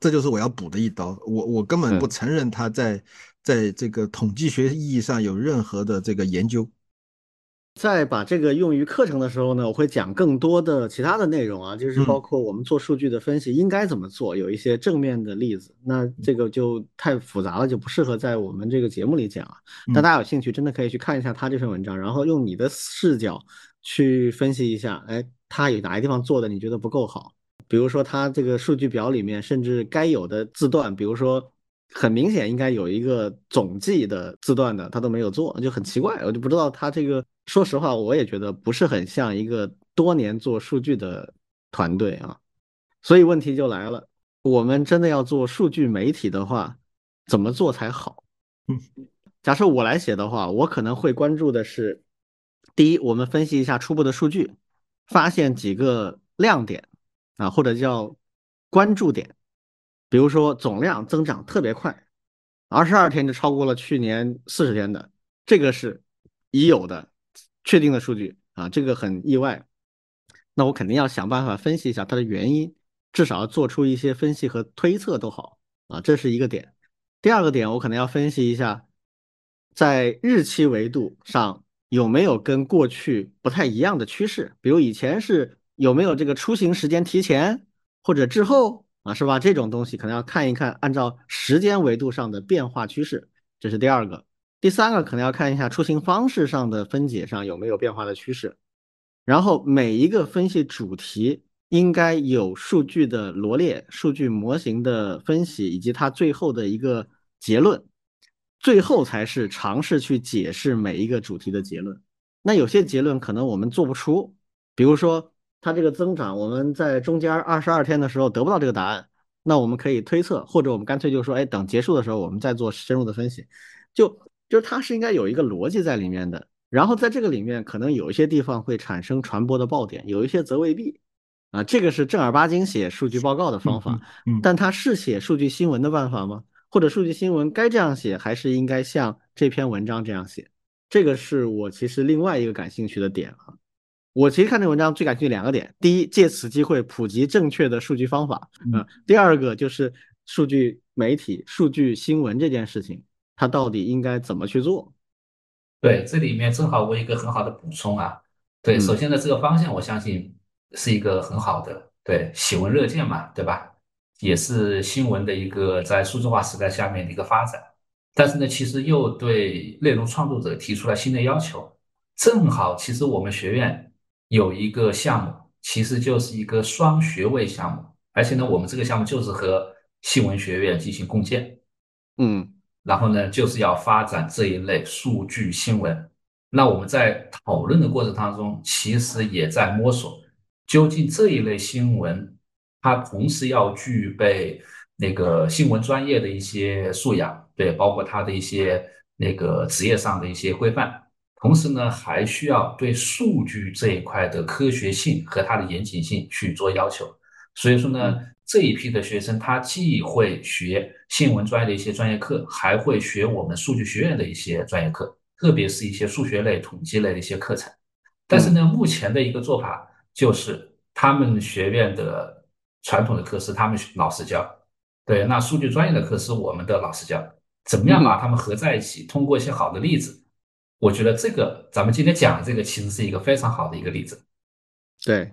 这就是我要补的一刀。我我根本不嗯承认他在在这个统计学意义上有任何的这个研究。在把这个用于课程的时候呢，我会讲更多的其他的内容啊，就是嗯包括我们做数据的分析应该怎么做，有一些正面的例子。那这个就太复杂了，就不适合在我们这个节目里讲啊。但嗯大家有兴趣，真的可以去看一下他这篇文章，然后用你的视角去分析一下，哎，他有哪些地方做的你觉得不够好？比如说他这个数据表里面，甚至该有的字段，比如说很明显应该有一个总计的字段的，他都没有做，就很奇怪，我就不知道他这个。说实话，我也觉得不是很像一个多年做数据的团队啊。所以问题就来了，我们真的要做数据媒体的话，怎么做才好？嗯，假设我来写的话，我可能会关注的是，第一，我们分析一下初步的数据，发现几个亮点啊，或者叫关注点，比如说总量增长特别快，二十二天就超过了去年四十天的，这个是已有的确定的数据啊，这个很意外。那我肯定要想办法分析一下它的原因，至少要做出一些分析和推测都好啊，这是一个点。第二个点，我可能要分析一下，在日期维度上有没有跟过去不太一样的趋势，比如以前是有没有这个出行时间提前或者滞后啊，是吧？这种东西可能要看一看，按照时间维度上的变化趋势，这是第二个。第三个可能要看一下出行方式上的分解上有没有变化的趋势。然后每一个分析主题应该有数据的罗列、数据模型的分析，以及它最后的一个结论，最后才是尝试去解释每一个主题的结论。那有些结论可能我们做不出，比如说它这个增长，我们在中间二十二天的时候得不到这个答案，那我们可以推测，或者我们干脆就说，哎，等结束的时候我们再做深入的分析，就就是它是应该有一个逻辑在里面的。然后在这个里面，可能有一些地方会产生传播的爆点，有一些则未必。啊，这个是正儿八经写数据报告的方法，嗯，但它是写数据新闻的办法吗？或者数据新闻该这样写，还是应该像这篇文章这样写？这个是我其实另外一个感兴趣的点啊。我其实看这文章最感兴趣两个点：第一，借此机会普及正确的数据方法嗯；第二个就是数据媒体、数据新闻这件事情，它到底应该怎么去做？对，这里面正好我有一个很好的补充啊。对，首先呢，这个方向我相信是一个很好的，对，喜闻乐见嘛，对吧？也是新闻的一个在数字化时代下面的一个发展。但是呢，其实又对内容创作者提出了新的要求。正好，其实我们学院有一个项目，其实就是一个双学位项目，而且呢，我们这个项目就是和新闻学院进行共建。嗯，然后呢，就是要发展这一类数据新闻。那我们在讨论的过程当中，其实也在摸索，究竟这一类新闻，它同时要具备那个新闻专业的一些素养，对，包括他的一些那个职业上的一些规范，同时呢，还需要对数据这一块的科学性和它的严谨性去做要求。所以说呢，这一批的学生他既会学新闻专业的一些专业课，还会学我们数据学院的一些专业课。特别是一些数学类、统计类的一些课程，但是呢，目前的一个做法就是他们学院的传统的课是他们老师教，对，那数据专业的课是我们的老师教，怎么样把他们合在一起？通过一些好的例子，我觉得这个咱们今天讲的这个其实是一个非常好的一个例子。对，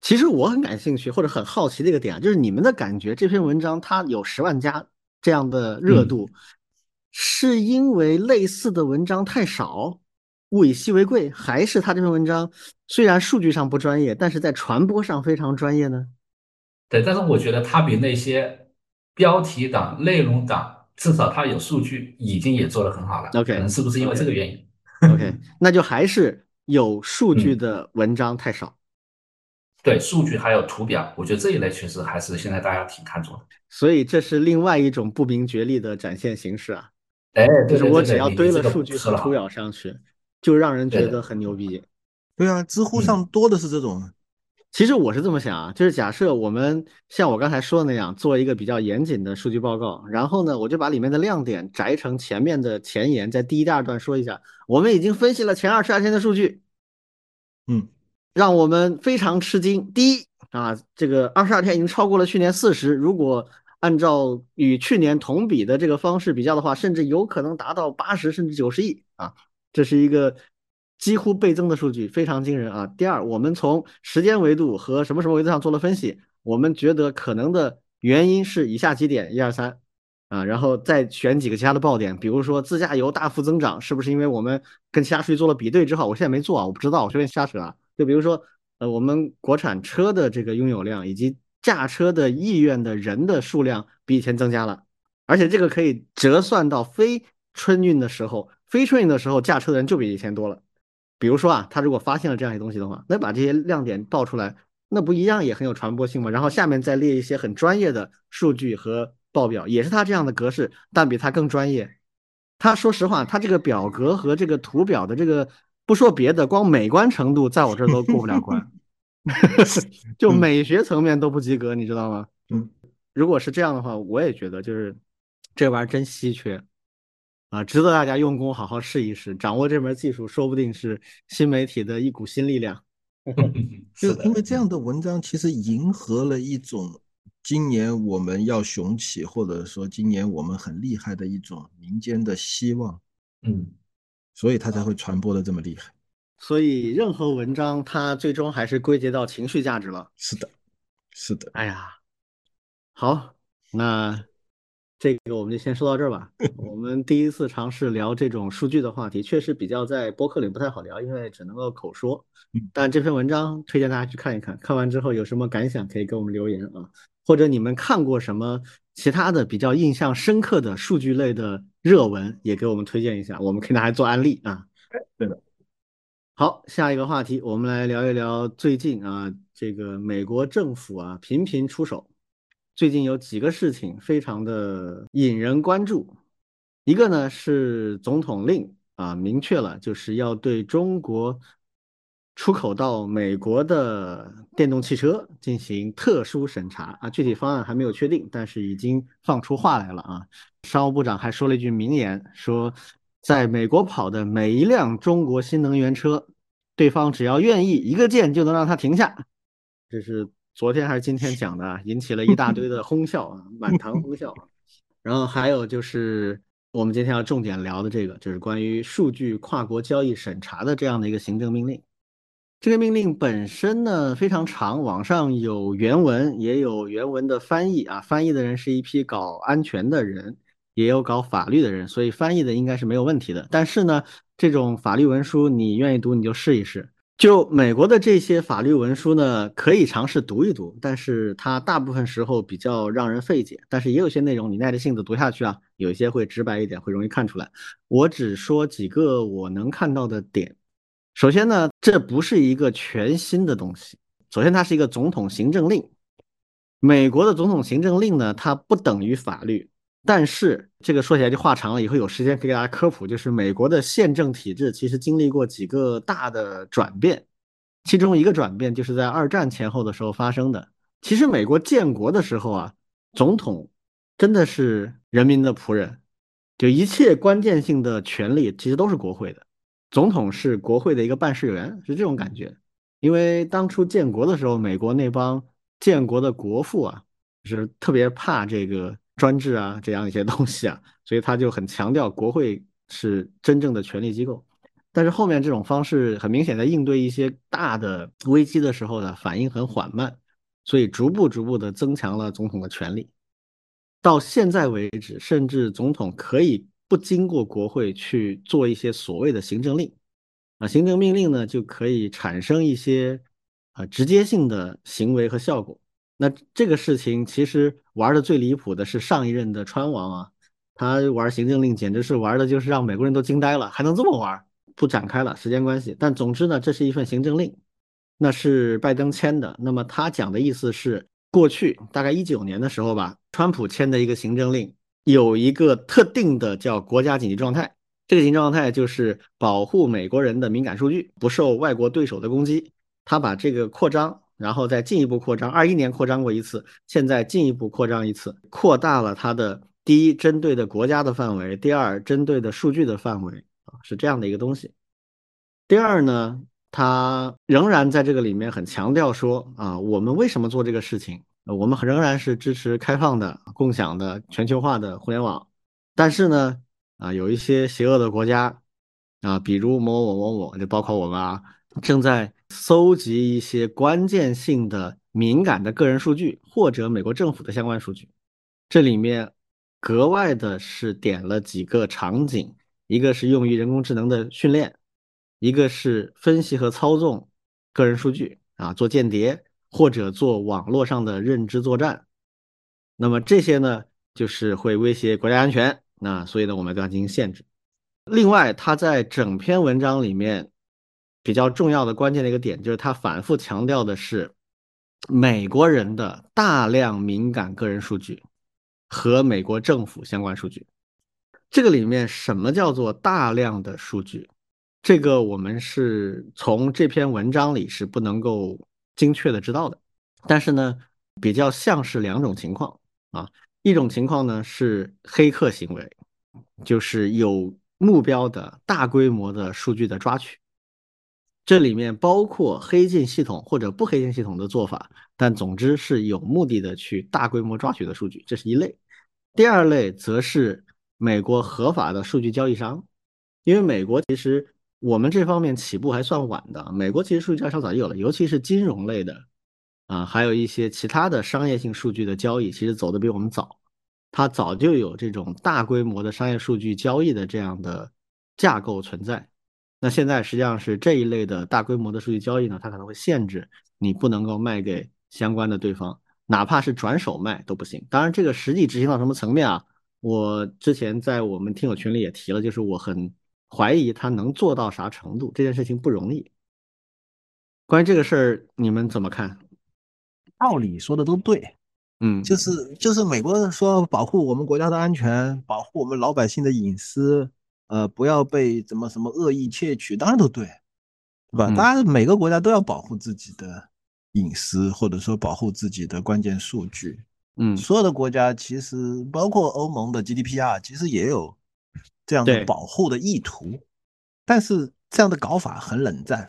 其实我很感兴趣或者很好奇的一个点啊，就是你们的感觉，这篇文章它有十万加这样的热度。是因为类似的文章太少，物以稀为贵，还是他这篇文章虽然数据上不专业，但是在传播上非常专业呢？对，但是我觉得它比那些标题党、内容党，至少它有数据，已经也做得很好了。OK，可能是不是因为这个原因？OK，那就还是有数据的文章太少。对，数据还有图表，我觉得这一类确实还是现在大家挺看重的。所以这是另外一种不明觉厉的展现形式啊。哎，就是我只要堆了数据和图表上去，就让人觉得很牛逼。对啊，知乎上多的是这种。其实我是这么想啊，就是假设我们像我刚才说的那样，做一个比较严谨的数据报告，然后呢，我就把里面的亮点摘成前面的前言，在第一、第二段说一下，我们已经分析了前二十二天的数据，嗯，让我们非常吃惊。第一啊，这个二十二天已经超过了去年四十，如果按照与去年同比的这个方式比较的话，甚至有可能达到八十甚至九十亿啊！这是一个几乎倍增的数据，非常惊人啊。第二，我们从时间维度和什么什么维度上做了分析，我们觉得可能的原因是以下几点：一二三啊，然后再选几个其他的爆点，比如说自驾游大幅增长，是不是因为我们跟其他数据做了比对之后？我现在没做啊，我不知道，我随便瞎扯啊。就比如说，呃，我们国产车的这个拥有量以及。驾车的意愿的人的数量比以前增加了，而且这个可以折算到非春运的时候，非春运的时候驾车的人就比以前多了。比如说啊，他如果发现了这样一些东西的话，那把这些亮点爆出来，那不一样也很有传播性嘛？然后下面再列一些很专业的数据和报表，也是他这样的格式，但比他更专业。他说实话，他这个表格和这个图表的这个，不说别的，光美观程度在我这儿都过不了关。<laughs> 就美学层面都不及格，你知道吗？嗯，如果是这样的话，我也觉得就是这玩意儿真稀缺啊，值得大家用功好好试一试，掌握这门技术，说不定是新媒体的一股新力量。<laughs> 就因为这样的文章，其实迎合了一种今年我们要雄起，或者说今年我们很厉害的一种民间的希望。嗯，所以它才会传播的这么厉害。所以，任何文章它最终还是归结到情绪价值了。是的，是的。哎呀，好，那这个我们就先说到这儿吧。我们第一次尝试聊这种数据的话题，确实比较在播客里不太好聊，因为只能够口说。但这篇文章推荐大家去看一看，看完之后有什么感想可以给我们留言啊，或者你们看过什么其他的比较印象深刻的数据类的热文，也给我们推荐一下，我们可以拿来做案例啊。对的。好，下一个话题，我们来聊一聊最近啊，这个美国政府啊频频出手，最近有几个事情非常的引人关注。一个呢是总统令啊，明确了就是要对中国出口到美国的电动汽车进行特殊审查啊，具体方案还没有确定，但是已经放出话来了啊。商务部长还说了一句名言，说。在美国跑的每一辆中国新能源车，对方只要愿意一个键就能让它停下。这是昨天还是今天讲的，引起了一大堆的 <laughs> 哄笑啊，满堂哄笑。然后还有就是我们今天要重点聊的这个，就是关于数据跨国交易审查的这样的一个行政命令。这个命令本身呢非常长，网上有原文，也有原文的翻译啊。翻译的人是一批搞安全的人，也有搞法律的人，所以翻译的应该是没有问题的。但是呢，这种法律文书你愿意读你就试一试。就美国的这些法律文书呢，可以尝试读一读，但是它大部分时候比较让人费解。但是也有些内容你耐着性子读下去啊，有一些会直白一点，会容易看出来。我只说几个我能看到的点。首先呢，这不是一个全新的东西。首先，它是一个总统行政令。美国的总统行政令呢，它不等于法律。但是这个说起来就话长了，以后有时间可以给大家科普。就是美国的宪政体制其实经历过几个大的转变，其中一个转变就是在二战前后的时候发生的。其实美国建国的时候啊，总统真的是人民的仆人，就一切关键性的权利其实都是国会的。总统是国会的一个办事员，是这种感觉。因为当初建国的时候，美国那帮建国的国父啊，是特别怕这个专制啊这样一些东西啊，所以他就很强调国会是真正的权力机构。但是后面这种方式很明显在应对一些大的危机的时候呢，反应很缓慢，所以逐步逐步的增强了总统的权力。到现在为止，甚至总统可以。不经过国会去做一些所谓的行政令，啊，行政命令呢就可以产生一些啊直接性的行为和效果。那这个事情其实玩的最离谱的是上一任的川王啊，他玩行政令简直是玩的就是让美国人都惊呆了，还能这么玩？不展开了，时间关系。但总之呢，这是一份行政令，那是拜登签的。那么他讲的意思是，过去大概一九年的时候吧，川普签的一个行政令。有一个特定的叫国家紧急状态，这个紧急状态就是保护美国人的敏感数据不受外国对手的攻击。他把这个扩张，然后再进一步扩张。二一年扩张过一次，现在进一步扩张一次，扩大了它的第一针对的国家的范围，第二针对的数据的范围啊，是这样的一个东西。第二呢，他仍然在这个里面很强调说啊，我们为什么做这个事情？我们仍然是支持开放的、共享的、全球化的互联网，但是呢，啊，有一些邪恶的国家，啊，比如某某某某，就包括我们啊，正在搜集一些关键性的、敏感的个人数据，或者美国政府的相关数据。这里面格外的是点了几个场景，一个是用于人工智能的训练，一个是分析和操纵个人数据，啊，做间谍。或者做网络上的认知作战，那么这些呢，就是会威胁国家安全。那所以呢，我们对它进行限制。另外，他在整篇文章里面比较重要的关键的一个点，就是他反复强调的是美国人的大量敏感个人数据和美国政府相关数据。这个里面什么叫做大量的数据？这个我们是从这篇文章里是不能够。精确的知道的，但是呢，比较像是两种情况啊。一种情况呢是黑客行为，就是有目标的大规模的数据的抓取，这里面包括黑进系统或者不黑进系统的做法，但总之是有目的的去大规模抓取的数据，这是一类。第二类则是美国合法的数据交易商，因为美国其实。我们这方面起步还算晚的，美国其实数据交易商早就有了，尤其是金融类的，啊，还有一些其他的商业性数据的交易，其实走的比我们早，它早就有这种大规模的商业数据交易的这样的架构存在。那现在实际上是这一类的大规模的数据交易呢，它可能会限制你不能够卖给相关的对方，哪怕是转手卖都不行。当然，这个实际执行到什么层面啊？我之前在我们听友群里也提了，就是我很。怀疑他能做到啥程度？这件事情不容易。关于这个事儿，你们怎么看？道理说的都对，嗯，就是就是美国说保护我们国家的安全，保护我们老百姓的隐私，呃，不要被怎么什么恶意窃取，当然都对，对吧？当然每个国家都要保护自己的隐私，或者说保护自己的关键数据。嗯，所有的国家其实包括欧盟的 GDPR，其实也有。这样的保护的意图，但是这样的搞法很冷战，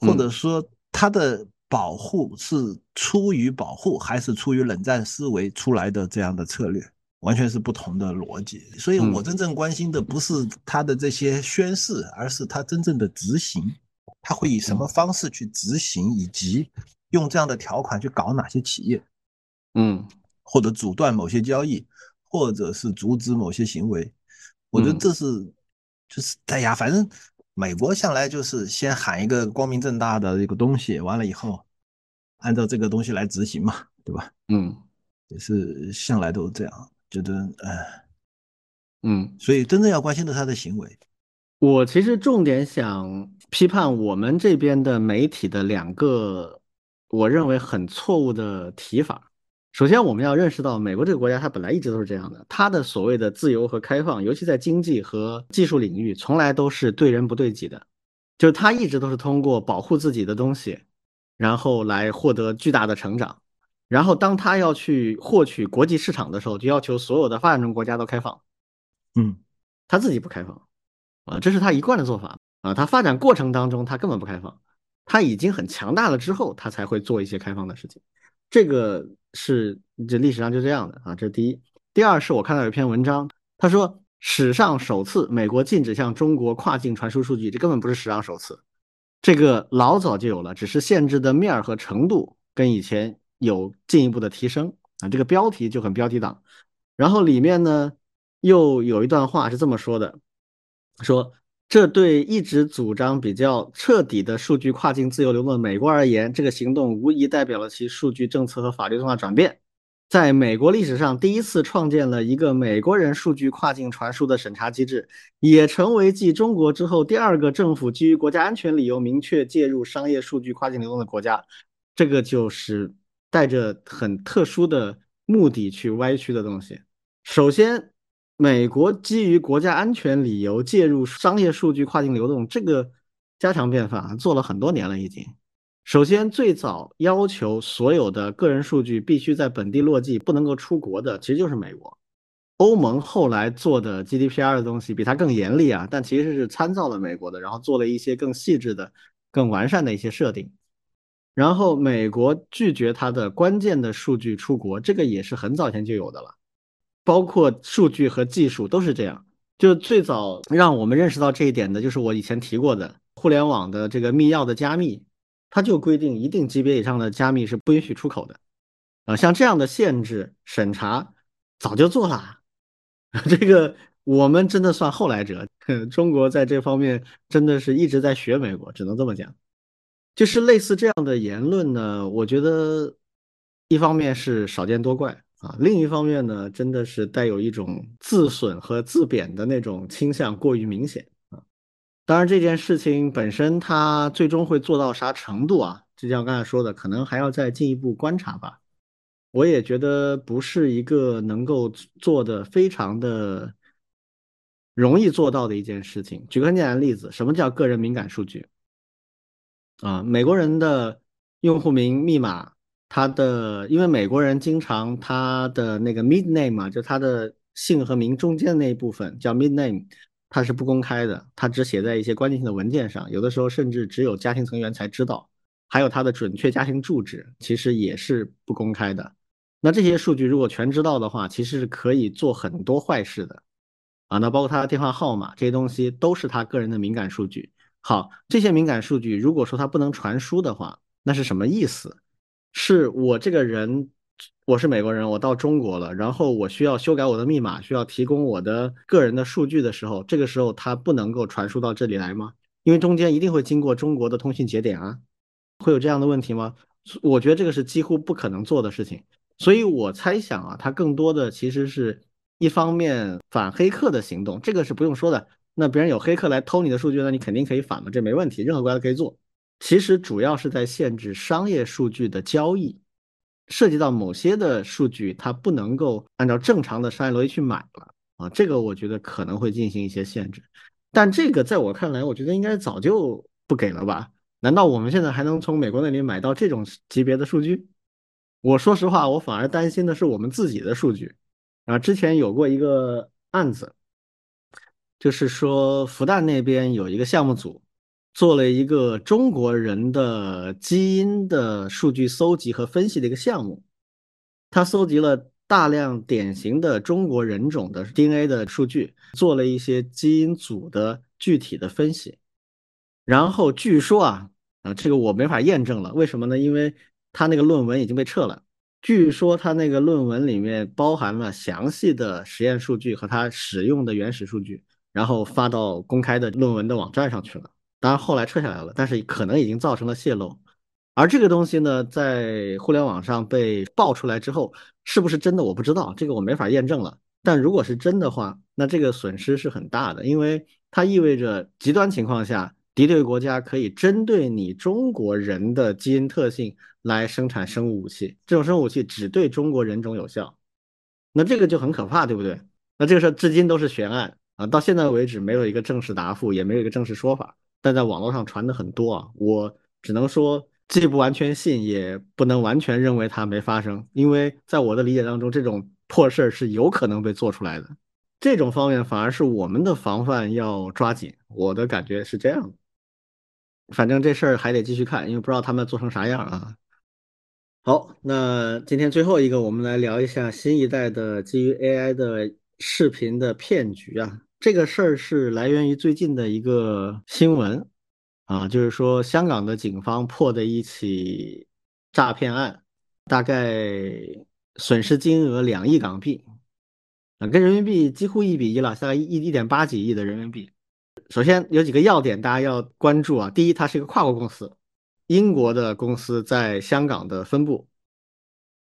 或者说它的保护是出于保护，还是出于冷战思维出来的这样的策略，完全是不同的逻辑。所以我真正关心的不是他的这些宣誓，而是他真正的执行。他会以什么方式去执行，以及用这样的条款去搞哪些企业，嗯，或者阻断某些交易，或者是阻止某些行为。我觉得这是，就是哎呀，反正美国向来就是先喊一个光明正大的一个东西，完了以后按照这个东西来执行嘛，对吧？嗯，也是向来都是这样，觉得哎，嗯，所以真正要关心的是他的行为。我其实重点想批判我们这边的媒体的两个，我认为很错误的提法。首先，我们要认识到，美国这个国家它本来一直都是这样的，它的所谓的自由和开放，尤其在经济和技术领域，从来都是对人不对己的，就是它一直都是通过保护自己的东西，然后来获得巨大的成长。然后，当他要去获取国际市场的时候，就要求所有的发展中国家都开放，嗯，他自己不开放，啊，这是他一贯的做法啊。他发展过程当中，他根本不开放，他已经很强大了之后，他才会做一些开放的事情。这个是这历史上就这样的啊，这是第一。第二是我看到有一篇文章，他说史上首次美国禁止向中国跨境传输数据，这根本不是史上首次，这个老早就有了，只是限制的面儿和程度跟以前。有进一步的提升啊，这个标题就很标题党。然后里面呢又有一段话是这么说的：说这对一直主张比较彻底的数据跨境自由流动的美国而言，这个行动无疑代表了其数据政策和法律文化转变，在美国历史上第一次创建了一个美国人数据跨境传输的审查机制，也成为继中国之后第二个政府基于国家安全理由明确介入商业数据跨境流动的国家。这个就是。带着很特殊的目的去歪曲的东西。首先，美国基于国家安全理由介入商业数据跨境流动，这个家常便饭，做了很多年了已经。首先，最早要求所有的个人数据必须在本地落地，不能够出国的，其实就是美国。欧盟后来做的 GDPR 的东西比它更严厉啊，但其实是参照了美国的，然后做了一些更细致的、更完善的一些设定。然后美国拒绝它的关键的数据出国，这个也是很早前就有的了，包括数据和技术都是这样。就最早让我们认识到这一点的，就是我以前提过的互联网的这个密钥的加密，它就规定一定级别以上的加密是不允许出口的。啊，像这样的限制审查早就做了，<laughs> 这个我们真的算后来者。<laughs> 中国在这方面真的是一直在学美国，只能这么讲。就是类似这样的言论呢，我觉得一方面是少见多怪啊，另一方面呢，真的是带有一种自损和自贬的那种倾向过于明显啊。当然，这件事情本身它最终会做到啥程度啊？就像刚才说的，可能还要再进一步观察吧。我也觉得不是一个能够做的非常的容易做到的一件事情。举个很简单的例子，什么叫个人敏感数据？啊，美国人的用户名密码，他的因为美国人经常他的那个 mid name 嘛，就他的姓和名中间那一部分叫 mid name，它是不公开的，它只写在一些关键性的文件上，有的时候甚至只有家庭成员才知道。还有他的准确家庭住址，其实也是不公开的。那这些数据如果全知道的话，其实是可以做很多坏事的。啊，那包括他的电话号码这些东西，都是他个人的敏感数据。好，这些敏感数据，如果说它不能传输的话，那是什么意思？是我这个人，我是美国人，我到中国了，然后我需要修改我的密码，需要提供我的个人的数据的时候，这个时候它不能够传输到这里来吗？因为中间一定会经过中国的通信节点啊，会有这样的问题吗？我觉得这个是几乎不可能做的事情，所以我猜想啊，它更多的其实是一方面反黑客的行动，这个是不用说的。那别人有黑客来偷你的数据，那你肯定可以反嘛，这没问题，任何国家都可以做。其实主要是在限制商业数据的交易，涉及到某些的数据，它不能够按照正常的商业逻辑去买了啊，这个我觉得可能会进行一些限制。但这个在我看来，我觉得应该早就不给了吧？难道我们现在还能从美国那里买到这种级别的数据？我说实话，我反而担心的是我们自己的数据啊。之前有过一个案子。就是说，复旦那边有一个项目组，做了一个中国人的基因的数据搜集和分析的一个项目。他搜集了大量典型的中国人种的 DNA 的数据，做了一些基因组的具体的分析。然后据说啊啊，这个我没法验证了，为什么呢？因为他那个论文已经被撤了。据说他那个论文里面包含了详细的实验数据和他使用的原始数据，然后发到公开的论文的网站上去了。当然后来撤下来了，但是可能已经造成了泄露。而这个东西呢，在互联网上被爆出来之后，是不是真的我不知道，这个我没法验证了。但如果是真的话，那这个损失是很大的，因为它意味着极端情况下。敌对国家可以针对你中国人的基因特性来生产生物武器，这种生物武器只对中国人种有效，那这个就很可怕，对不对？那这个事至今都是悬案啊，到现在为止没有一个正式答复，也没有一个正式说法，但在网络上传的很多啊，我只能说既不完全信，也不能完全认为它没发生，因为在我的理解当中，这种破事儿是有可能被做出来的，这种方面反而是我们的防范要抓紧，我的感觉是这样的。反正这事儿还得继续看，因为不知道他们做成啥样啊。好，那今天最后一个，我们来聊一下新一代的基于 AI 的视频的骗局啊。这个事儿是来源于最近的一个新闻啊，就是说香港的警方破的一起诈骗案，大概损失金额两亿港币啊，跟人民币几乎一比一了，大概一一点八几亿的人民币。首先有几个要点，大家要关注啊。第一，它是一个跨国公司，英国的公司在香港的分部。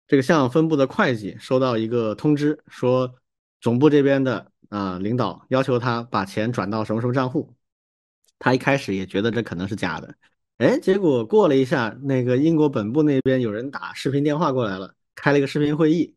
这个香港分部的会计收到一个通知，说总部这边的啊领导要求他把钱转到什么什么账户。他一开始也觉得这可能是假的，哎，结果过了一下，那个英国本部那边有人打视频电话过来了，开了一个视频会议。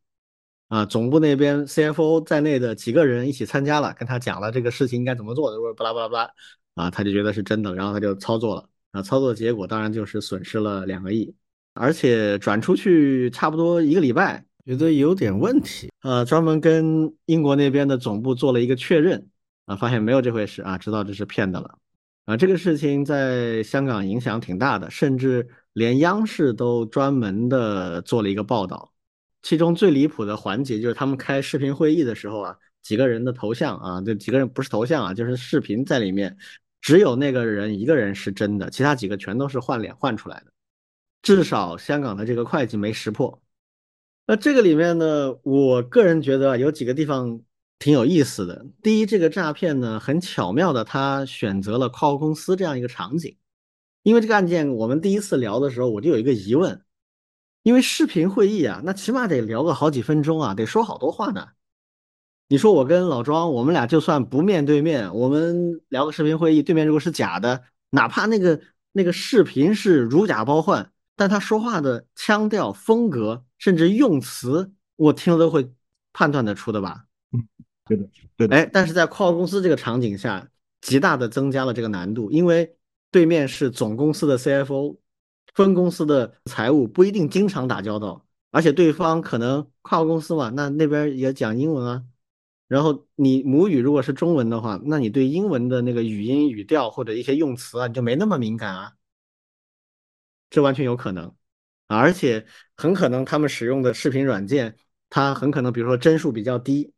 啊，总部那边 CFO 在内的几个人一起参加了，跟他讲了这个事情应该怎么做的，说巴拉巴拉巴拉，啊，他就觉得是真的，然后他就操作了，啊，操作结果当然就是损失了两个亿，而且转出去差不多一个礼拜，觉得有点问题，呃，专门跟英国那边的总部做了一个确认，啊，发现没有这回事，啊，知道这是骗的了，啊，这个事情在香港影响挺大的，甚至连央视都专门的做了一个报道。其中最离谱的环节就是他们开视频会议的时候啊，几个人的头像啊，这几个人不是头像啊，就是视频在里面，只有那个人一个人是真的，其他几个全都是换脸换出来的。至少香港的这个会计没识破。那这个里面呢，我个人觉得有几个地方挺有意思的。第一，这个诈骗呢很巧妙的，他选择了跨国公司这样一个场景，因为这个案件我们第一次聊的时候，我就有一个疑问。因为视频会议啊，那起码得聊个好几分钟啊，得说好多话呢。你说我跟老庄，我们俩就算不面对面，我们聊个视频会议，对面如果是假的，哪怕那个那个视频是如假包换，但他说话的腔调、风格，甚至用词，我听了都会判断得出的吧？嗯，对的，对的。哎，但是在跨国公司这个场景下，极大的增加了这个难度，因为对面是总公司的 CFO。分公司的财务不一定经常打交道，而且对方可能跨国公司嘛，那那边也讲英文啊。然后你母语如果是中文的话，那你对英文的那个语音语调或者一些用词啊，你就没那么敏感啊。这完全有可能，而且很可能他们使用的视频软件，它很可能比如说帧数比较低，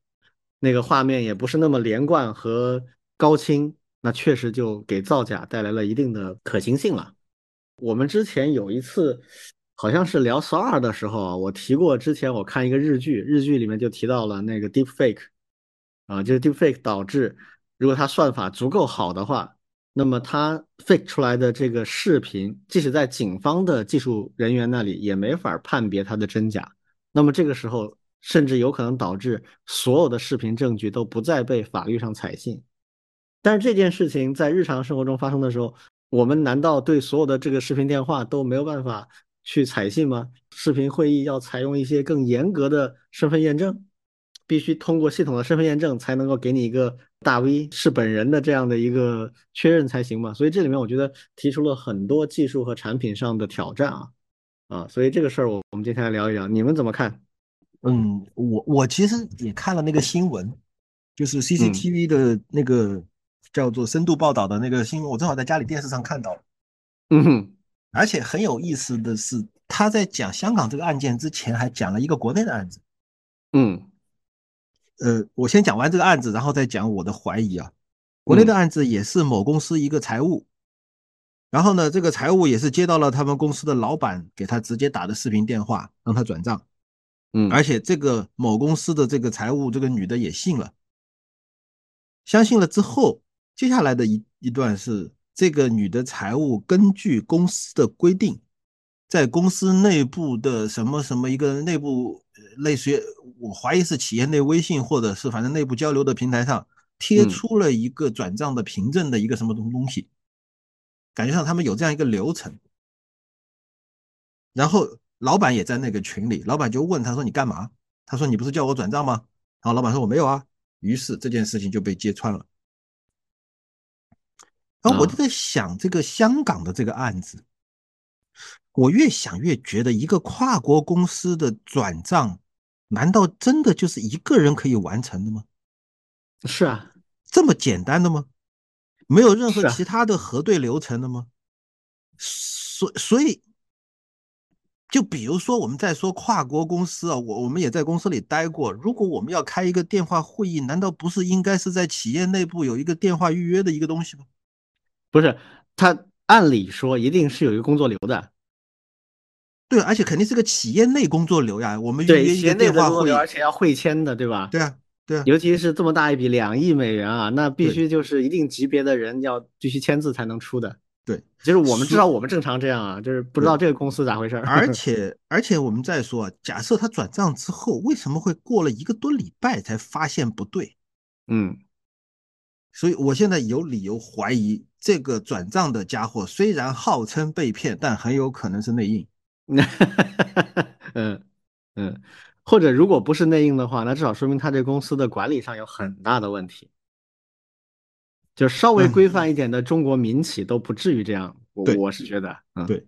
那个画面也不是那么连贯和高清，那确实就给造假带来了一定的可行性了。我们之前有一次，好像是聊 SAR 的时候啊，我提过之前我看一个日剧，日剧里面就提到了那个 Deepfake，啊，就是 Deepfake 导致，如果它算法足够好的话，那么他 fake 出来的这个视频，即使在警方的技术人员那里也没法判别它的真假，那么这个时候甚至有可能导致所有的视频证据都不再被法律上采信。但是这件事情在日常生活中发生的时候。我们难道对所有的这个视频电话都没有办法去采信吗？视频会议要采用一些更严格的身份验证，必须通过系统的身份验证才能够给你一个大 V 是本人的这样的一个确认才行嘛？所以这里面我觉得提出了很多技术和产品上的挑战啊啊！所以这个事儿我我们今天来聊一聊，你们怎么看？嗯，我我其实也看了那个新闻，就是 CCTV 的那个。叫做深度报道的那个新闻，我正好在家里电视上看到了。嗯哼，而且很有意思的是，他在讲香港这个案件之前，还讲了一个国内的案子。嗯，呃，我先讲完这个案子，然后再讲我的怀疑啊。国内的案子也是某公司一个财务，然后呢，这个财务也是接到了他们公司的老板给他直接打的视频电话，让他转账。嗯，而且这个某公司的这个财务这个女的也信了，相信了之后，接下来的一一段是这个女的财务根据公司的规定，在公司内部的什么什么一个内部类似于我怀疑是企业内微信或者是反正内部交流的平台上贴出了一个转账的凭证的一个什么东东西。感觉上他们有这样一个流程，然后老板也在那个群里，老板就问他说：“你干嘛？”他说：“你不是叫我转账吗？”然后老板说：“我没有啊。”于是这件事情就被揭穿了。然后我就在想，这个香港的这个案子，我越想越觉得，一个跨国公司的转账，难道真的就是一个人可以完成的吗？是啊，这么简单的吗？没有任何其他的核对流程的吗？所所以，就比如说我们在说跨国公司啊，我我们也在公司里待过。如果我们要开一个电话会议，难道不是应该是在企业内部有一个电话预约的一个东西吗？不是，他按理说一定是有一个工作流的。对，而且肯定是个企业内工作流呀。我们预约一个电话会议，而且要会签的，对吧？对啊。对啊，尤其是这么大一笔两亿美元啊，那必须就是一定级别的人要必须签字才能出的。对，就是我们知道我们正常这样啊，就是不知道这个公司咋回事。<laughs> 而且而且我们再说，假设他转账之后，为什么会过了一个多礼拜才发现不对？嗯，所以我现在有理由怀疑，这个转账的家伙虽然号称被骗，但很有可能是内应。<laughs> 嗯嗯。或者如果不是内应的话，那至少说明他这公司的管理上有很大的问题。就稍微规范一点的中国民企都不至于这样，我我是觉得，嗯，对。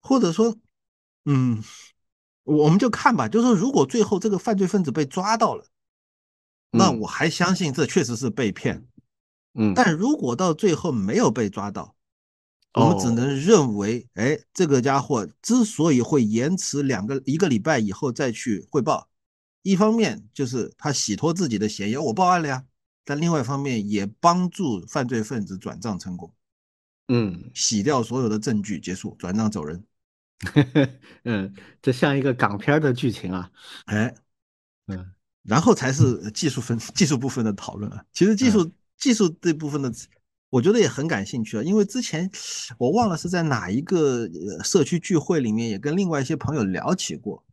或者说，嗯，我们就看吧，就是说，如果最后这个犯罪分子被抓到了，那我还相信这确实是被骗。嗯，但如果到最后没有被抓到，我们只能认为，哎，这个家伙之所以会延迟两个一个礼拜以后再去汇报，一方面就是他洗脱自己的嫌疑，我报案了呀；但另外一方面也帮助犯罪分子转账成功，嗯，洗掉所有的证据，结束转账走人。<laughs> 嗯，这像一个港片的剧情啊，哎，嗯，然后才是技术分技术部分的讨论啊。其实技术技术这部分的。我觉得也很感兴趣啊，因为之前我忘了是在哪一个社区聚会里面，也跟另外一些朋友聊起过。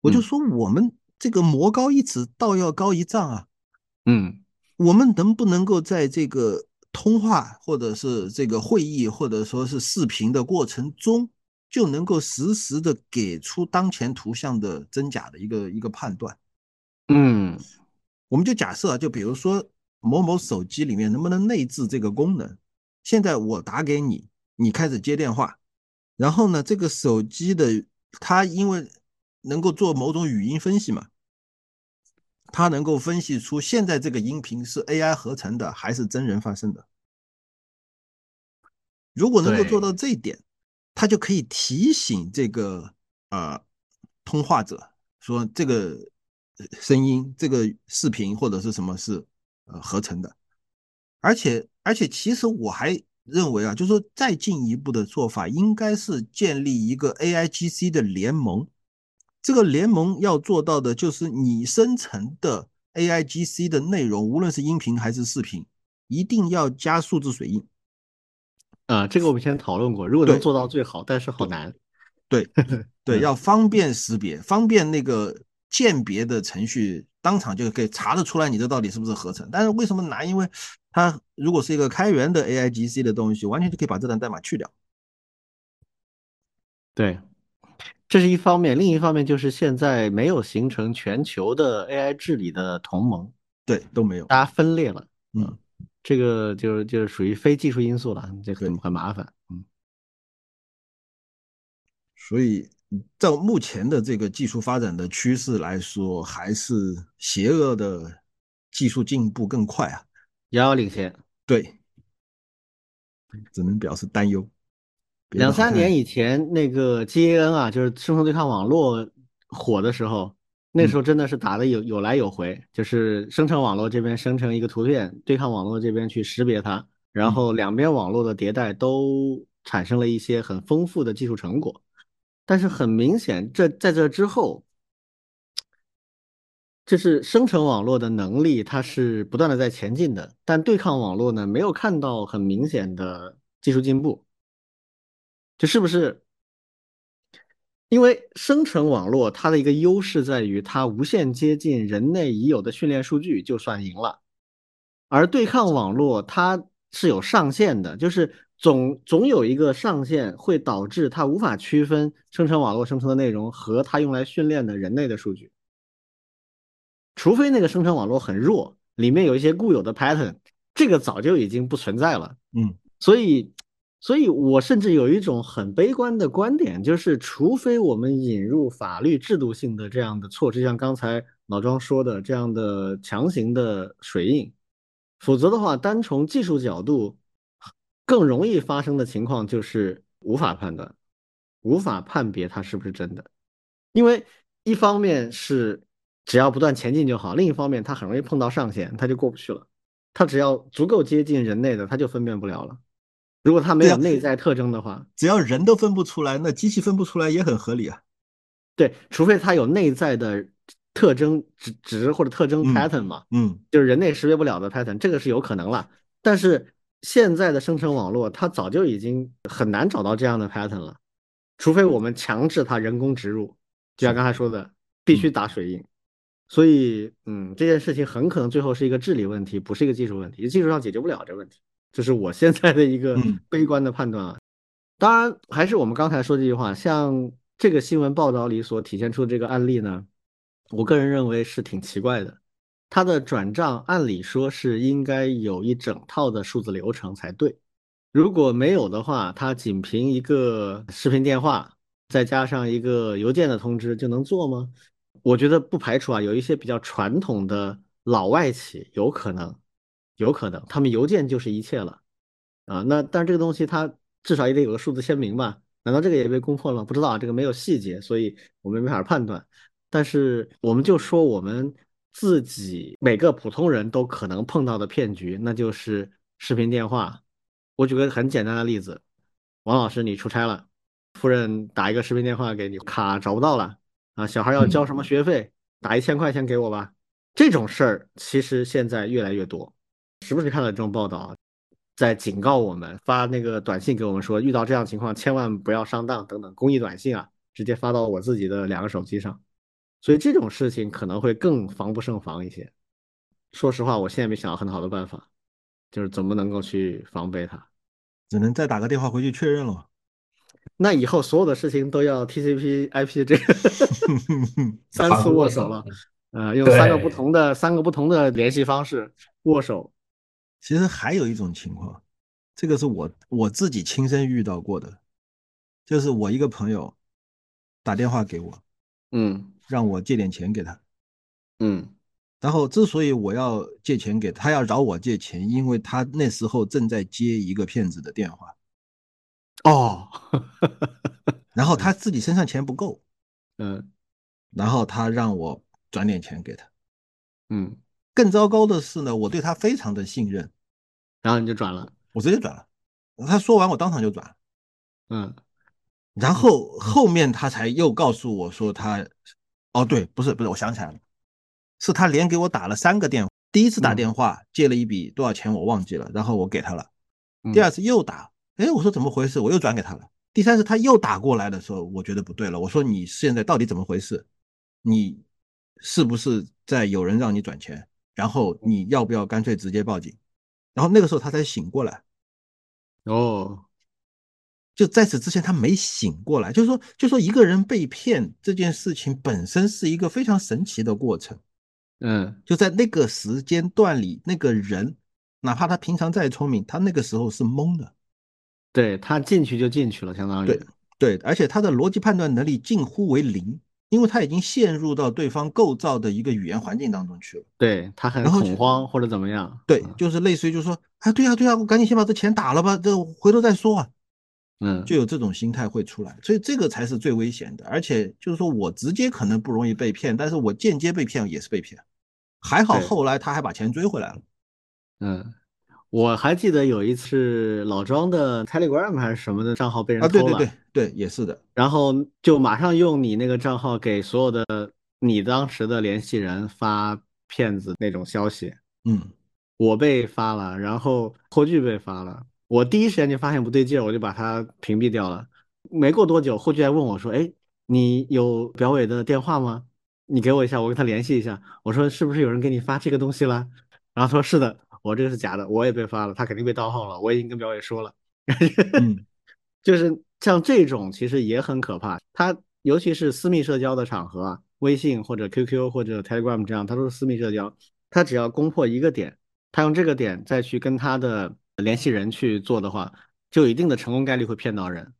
我就说我们这个魔高一尺，道要高一丈啊。嗯，我们能不能够在这个通话或者是这个会议或者说是视频的过程中，就能够实时的给出当前图像的真假的一个一个判断？嗯，我们就假设啊，就比如说。某某手机里面能不能内置这个功能？现在我打给你，你开始接电话，然后呢，这个手机的它因为能够做某种语音分析嘛，它能够分析出现在这个音频是 AI 合成的还是真人发生的。如果能够做到这一点，它就可以提醒这个呃通话者说这个声音、这个视频或者是什么是。呃，合成的，而且而且，其实我还认为啊，就是说再进一步的做法，应该是建立一个 AIGC 的联盟。这个联盟要做到的，就是你生成的 AIGC 的内容，无论是音频还是视频，一定要加数字水印。啊，这个我们先讨论过，如果能做到最好，但是好难。对 <laughs> 对，要方便识别，方便那个鉴别的程序。当场就可以查得出来，你这到底是不是合成？但是为什么难？因为它如果是一个开源的 AIGC 的东西，完全就可以把这段代码去掉。对，这是一方面。另一方面就是现在没有形成全球的 AI 治理的同盟，对，都没有，大家分裂了。嗯，这个就是就是属于非技术因素了，这很很麻烦。嗯，所以。在目前的这个技术发展的趋势来说，还是邪恶的技术进步更快啊，遥遥领先。对，只能表示担忧。两三年以前，那个 GAN 啊，就是生成对抗网络火的时候，那时候真的是打的有有来有回，就是生成网络这边生成一个图片，对抗网络这边去识别它，然后两边网络的迭代都。产生了一些很丰富的技术成果。但是很明显，这在这之后，就是生成网络的能力，它是不断的在前进的。但对抗网络呢，没有看到很明显的技术进步。这是不是？因为生成网络它的一个优势在于，它无限接近人类已有的训练数据，就算赢了。而对抗网络它是有上限的，就是总总有一个上限会导致它无法区分生成网络生成的内容和它用来训练的人类的数据，除非那个生成网络很弱，里面有一些固有的 pattern，这个早就已经不存在了。嗯，所以。所以我甚至有一种很悲观的观点，就是除非我们引入法律制度性的这样的措施，像刚才老庄说的这样的强行的水印，否则的话，单从技术角度，更容易发生的情况就是无法判断，无法判别它是不是真的，因为一方面是只要不断前进就好，另一方面它很容易碰到上限，它就过不去了，它只要足够接近人类的，它就分辨不了了。如果它没有内在特征的话，只要人都分不出来，那机器分不出来也很合理啊。对，除非它有内在的特征值值或者特征 pattern 嘛，嗯，就是人类识别不了的 pattern，这个是有可能了。但是现在的生成网络，它早就已经很难找到这样的 pattern 了，除非我们强制它人工植入，就像刚才说的，必须打水印。所以，嗯，这件事情很可能最后是一个治理问题，不是一个技术问题，技术上解决不了这个问题。这是我现在的一个悲观的判断啊。当然，还是我们刚才说这句话，像这个新闻报道里所体现出的这个案例呢，我个人认为是挺奇怪的。它的转账按理说是应该有一整套的数字流程才对，如果没有的话，它仅凭一个视频电话再加上一个邮件的通知就能做吗？我觉得不排除啊，有一些比较传统的老外企有可能。有可能，他们邮件就是一切了，啊，那但是这个东西它至少也得有个数字签名吧？难道这个也被攻破了？不知道，这个没有细节，所以我们没法判断。但是我们就说我们自己每个普通人都可能碰到的骗局，那就是视频电话。我举个很简单的例子，王老师你出差了，夫人打一个视频电话给你，卡找不到了啊，小孩要交什么学费，打一千块钱给我吧。这种事儿其实现在越来越多。时不时看到这种报道，在警告我们，发那个短信给我们说，遇到这样情况千万不要上当等等。公益短信啊，直接发到我自己的两个手机上，所以这种事情可能会更防不胜防一些。说实话，我现在没想到很好的办法，就是怎么能够去防备它，只能再打个电话回去确认了。那以后所有的事情都要 TCP/IP 这个 <laughs> 三次握手了，呃，用三个不同的三个不同的联系方式握手。其实还有一种情况，这个是我我自己亲身遇到过的，就是我一个朋友打电话给我，嗯，让我借点钱给他，嗯，然后之所以我要借钱给他，要找我借钱，因为他那时候正在接一个骗子的电话，哦，<laughs> 然后他自己身上钱不够，嗯，然后他让我转点钱给他，嗯。更糟糕的是呢，我对他非常的信任，然后你就转了，我直接转了。他说完，我当场就转。嗯，然后后面他才又告诉我说他，哦对，不是不是，我想起来了，是他连给我打了三个电话。第一次打电话借了一笔多少钱我忘记了，然后我给他了。第二次又打，哎，我说怎么回事？我又转给他了。第三次他又打过来的时候，我觉得不对了，我说你现在到底怎么回事？你是不是在有人让你转钱？然后你要不要干脆直接报警？然后那个时候他才醒过来。哦，就在此之前他没醒过来。就是说，就说一个人被骗这件事情本身是一个非常神奇的过程。嗯，就在那个时间段里，那个人哪怕他平常再聪明，他那个时候是懵的。对他进去就进去了，相当于对对，而且他的逻辑判断能力近乎为零。因为他已经陷入到对方构造的一个语言环境当中去了，对他很恐慌或者怎么样？对，就是类似于就说，哎，对呀对呀，我赶紧先把这钱打了吧，这回头再说啊。嗯，就有这种心态会出来，所以这个才是最危险的。而且就是说我直接可能不容易被骗，但是我间接被骗也是被骗。还好后来他还把钱追回来了。嗯，我还记得有一次老庄的 Telegram 还是什么的账号被人啊，对偷了，对对对，也是的。然后就马上用你那个账号给所有的你当时的联系人发骗子那种消息。嗯，我被发了，然后霍炬被发了，我第一时间就发现不对劲儿，我就把他屏蔽掉了。没过多久，霍炬还问我说：“哎，你有表伟的电话吗？你给我一下，我跟他联系一下。”我说：“是不是有人给你发这个东西了？”然后他说：“是的。”我这个是假的，我也被发了，他肯定被盗号了。我已经跟表伟说了，嗯，<laughs> 就是像这种其实也很可怕。他尤其是私密社交的场合啊，微信或者 QQ 或者 Telegram 这样，它都是私密社交。他只要攻破一个点，他用这个点再去跟他的联系人去做的话，就有一定的成功概率会骗到人。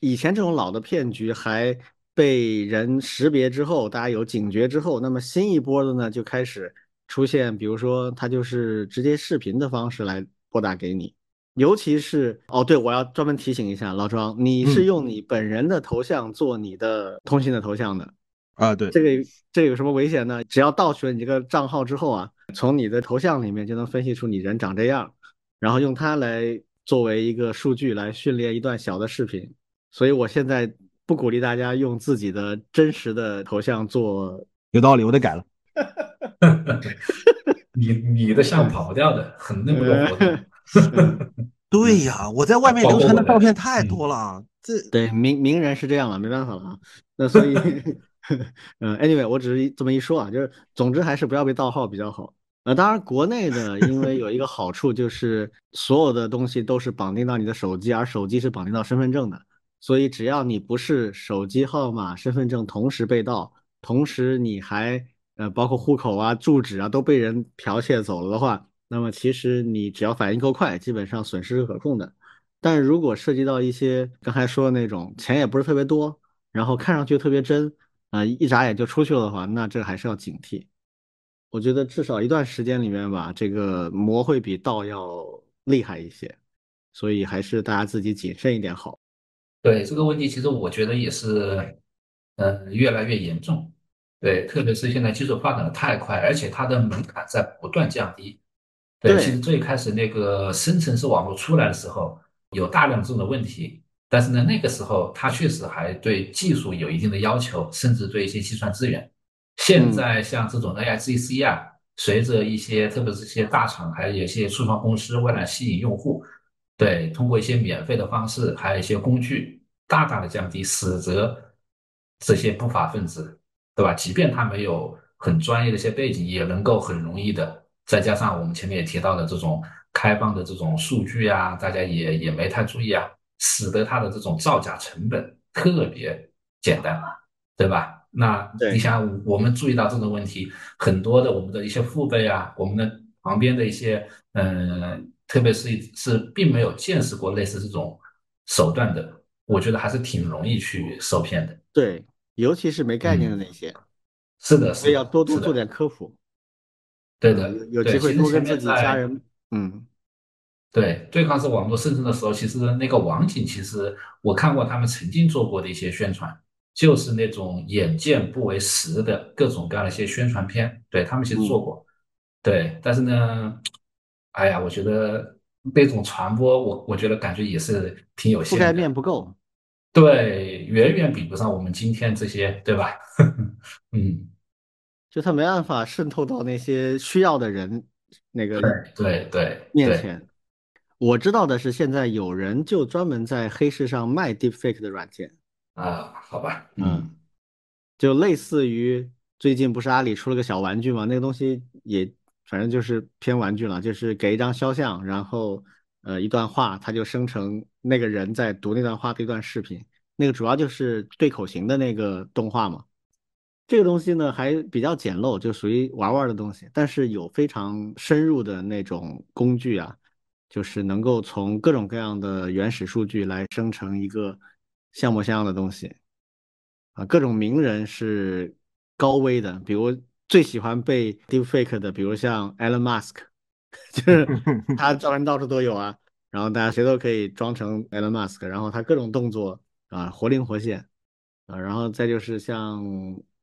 以前这种老的骗局还被人识别之后，大家有警觉之后，那么新一波的呢就开始。出现，比如说他就是直接视频的方式来拨打给你，尤其是哦，对我要专门提醒一下老庄，你是用你本人的头像做你的通信的头像的啊？对，这个这个有什么危险呢？只要盗取了你这个账号之后啊，从你的头像里面就能分析出你人长这样，然后用它来作为一个数据来训练一段小的视频。所以我现在不鼓励大家用自己的真实的头像做。有道理，我得改了。<laughs> <laughs> 你你的像跑掉的，很那么多活动。<laughs> 对呀，我在外面流传的照片太多了。这对名名人是这样了，没办法了啊。那所以，嗯，anyway，我只是这么一说啊，就是总之还是不要被盗号比较好。那当然，国内的因为有一个好处就是所有的东西都是绑定到你的手机，而手机是绑定到身份证的，所以只要你不是手机号码、身份证同时被盗，同时你还。呃，包括户口啊、住址啊都被人剽窃走了的话，那么其实你只要反应够快，基本上损失是可控的。但如果涉及到一些刚才说的那种钱也不是特别多，然后看上去特别真，啊，一眨眼就出去了的话，那这还是要警惕。我觉得至少一段时间里面吧，这个魔会比道要厉害一些，所以还是大家自己谨慎一点好。对这个问题，其实我觉得也是，呃，越来越严重。对，特别是现在技术发展的太快，而且它的门槛在不断降低。对，其实最开始那个深层次网络出来的时候，有大量这种的问题，但是呢，那个时候它确实还对技术有一定的要求，甚至对一些计算资源。现在像这种 AIGC 啊，随着一些特别是一些大厂，还有一些初创公司为了吸引用户，对，通过一些免费的方式，还有一些工具，大大的降低，使得这些不法分子。对吧？即便他没有很专业的一些背景，也能够很容易的，再加上我们前面也提到的这种开放的这种数据啊，大家也也没太注意啊，使得它的这种造假成本特别简单，对吧？那你想，我们注意到这种问题，很多的我们的一些父辈啊，我们的旁边的一些，嗯，特别是是并没有见识过类似这种手段的，我觉得还是挺容易去受骗的。对。尤其是没概念的那些，是的，所以要多多做点科普。对的，有机会多跟自己家人，嗯，对，对抗是网络生成的时候，其实那个网警，其实我看过他们曾经做过的一些宣传，就是那种眼见不为实的各种各样的一些宣传片，对他们其实做过，对，但是呢，哎呀，我觉得那种传播，我我觉得感觉也是挺有限，覆盖面不够。对，远远比不上我们今天这些，对吧？<laughs> 嗯，就他没办法渗透到那些需要的人那个对对面前。我知道的是，现在有人就专门在黑市上卖 Deepfake 的软件啊，好吧，嗯，就类似于最近不是阿里出了个小玩具嘛，那个东西也反正就是偏玩具了，就是给一张肖像，然后。呃，一段话，它就生成那个人在读那段话的一段视频，那个主要就是对口型的那个动画嘛。这个东西呢还比较简陋，就属于玩玩的东西，但是有非常深入的那种工具啊，就是能够从各种各样的原始数据来生成一个像模像样的东西。啊，各种名人是高危的，比如最喜欢被 deepfake 的，比如像 Elon Musk。<laughs> 就是 <laughs> 他照片到处都有啊，然后大家谁都可以装成 Elon Musk，然后他各种动作啊活灵活现啊，然后再就是像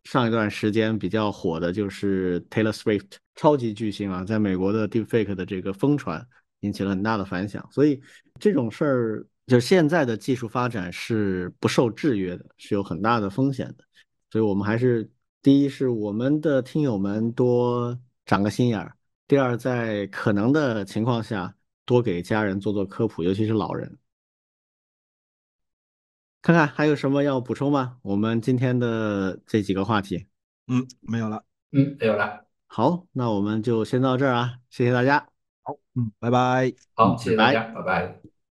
上一段时间比较火的就是 Taylor Swift 超级巨星啊，在美国的 Deepfake 的这个疯传，引起了很大的反响。所以这种事儿，就现在的技术发展是不受制约的，是有很大的风险的。所以我们还是第一是我们的听友们多长个心眼儿，第二在可能的情况下多给家人做做科普，尤其是老人。看看还有什么要补充吗？我们今天的这几个话题，嗯，没有了，嗯，没有了。好，那我们就先到这儿啊，谢谢大家。好，嗯，拜拜。好，谢谢大家，拜拜。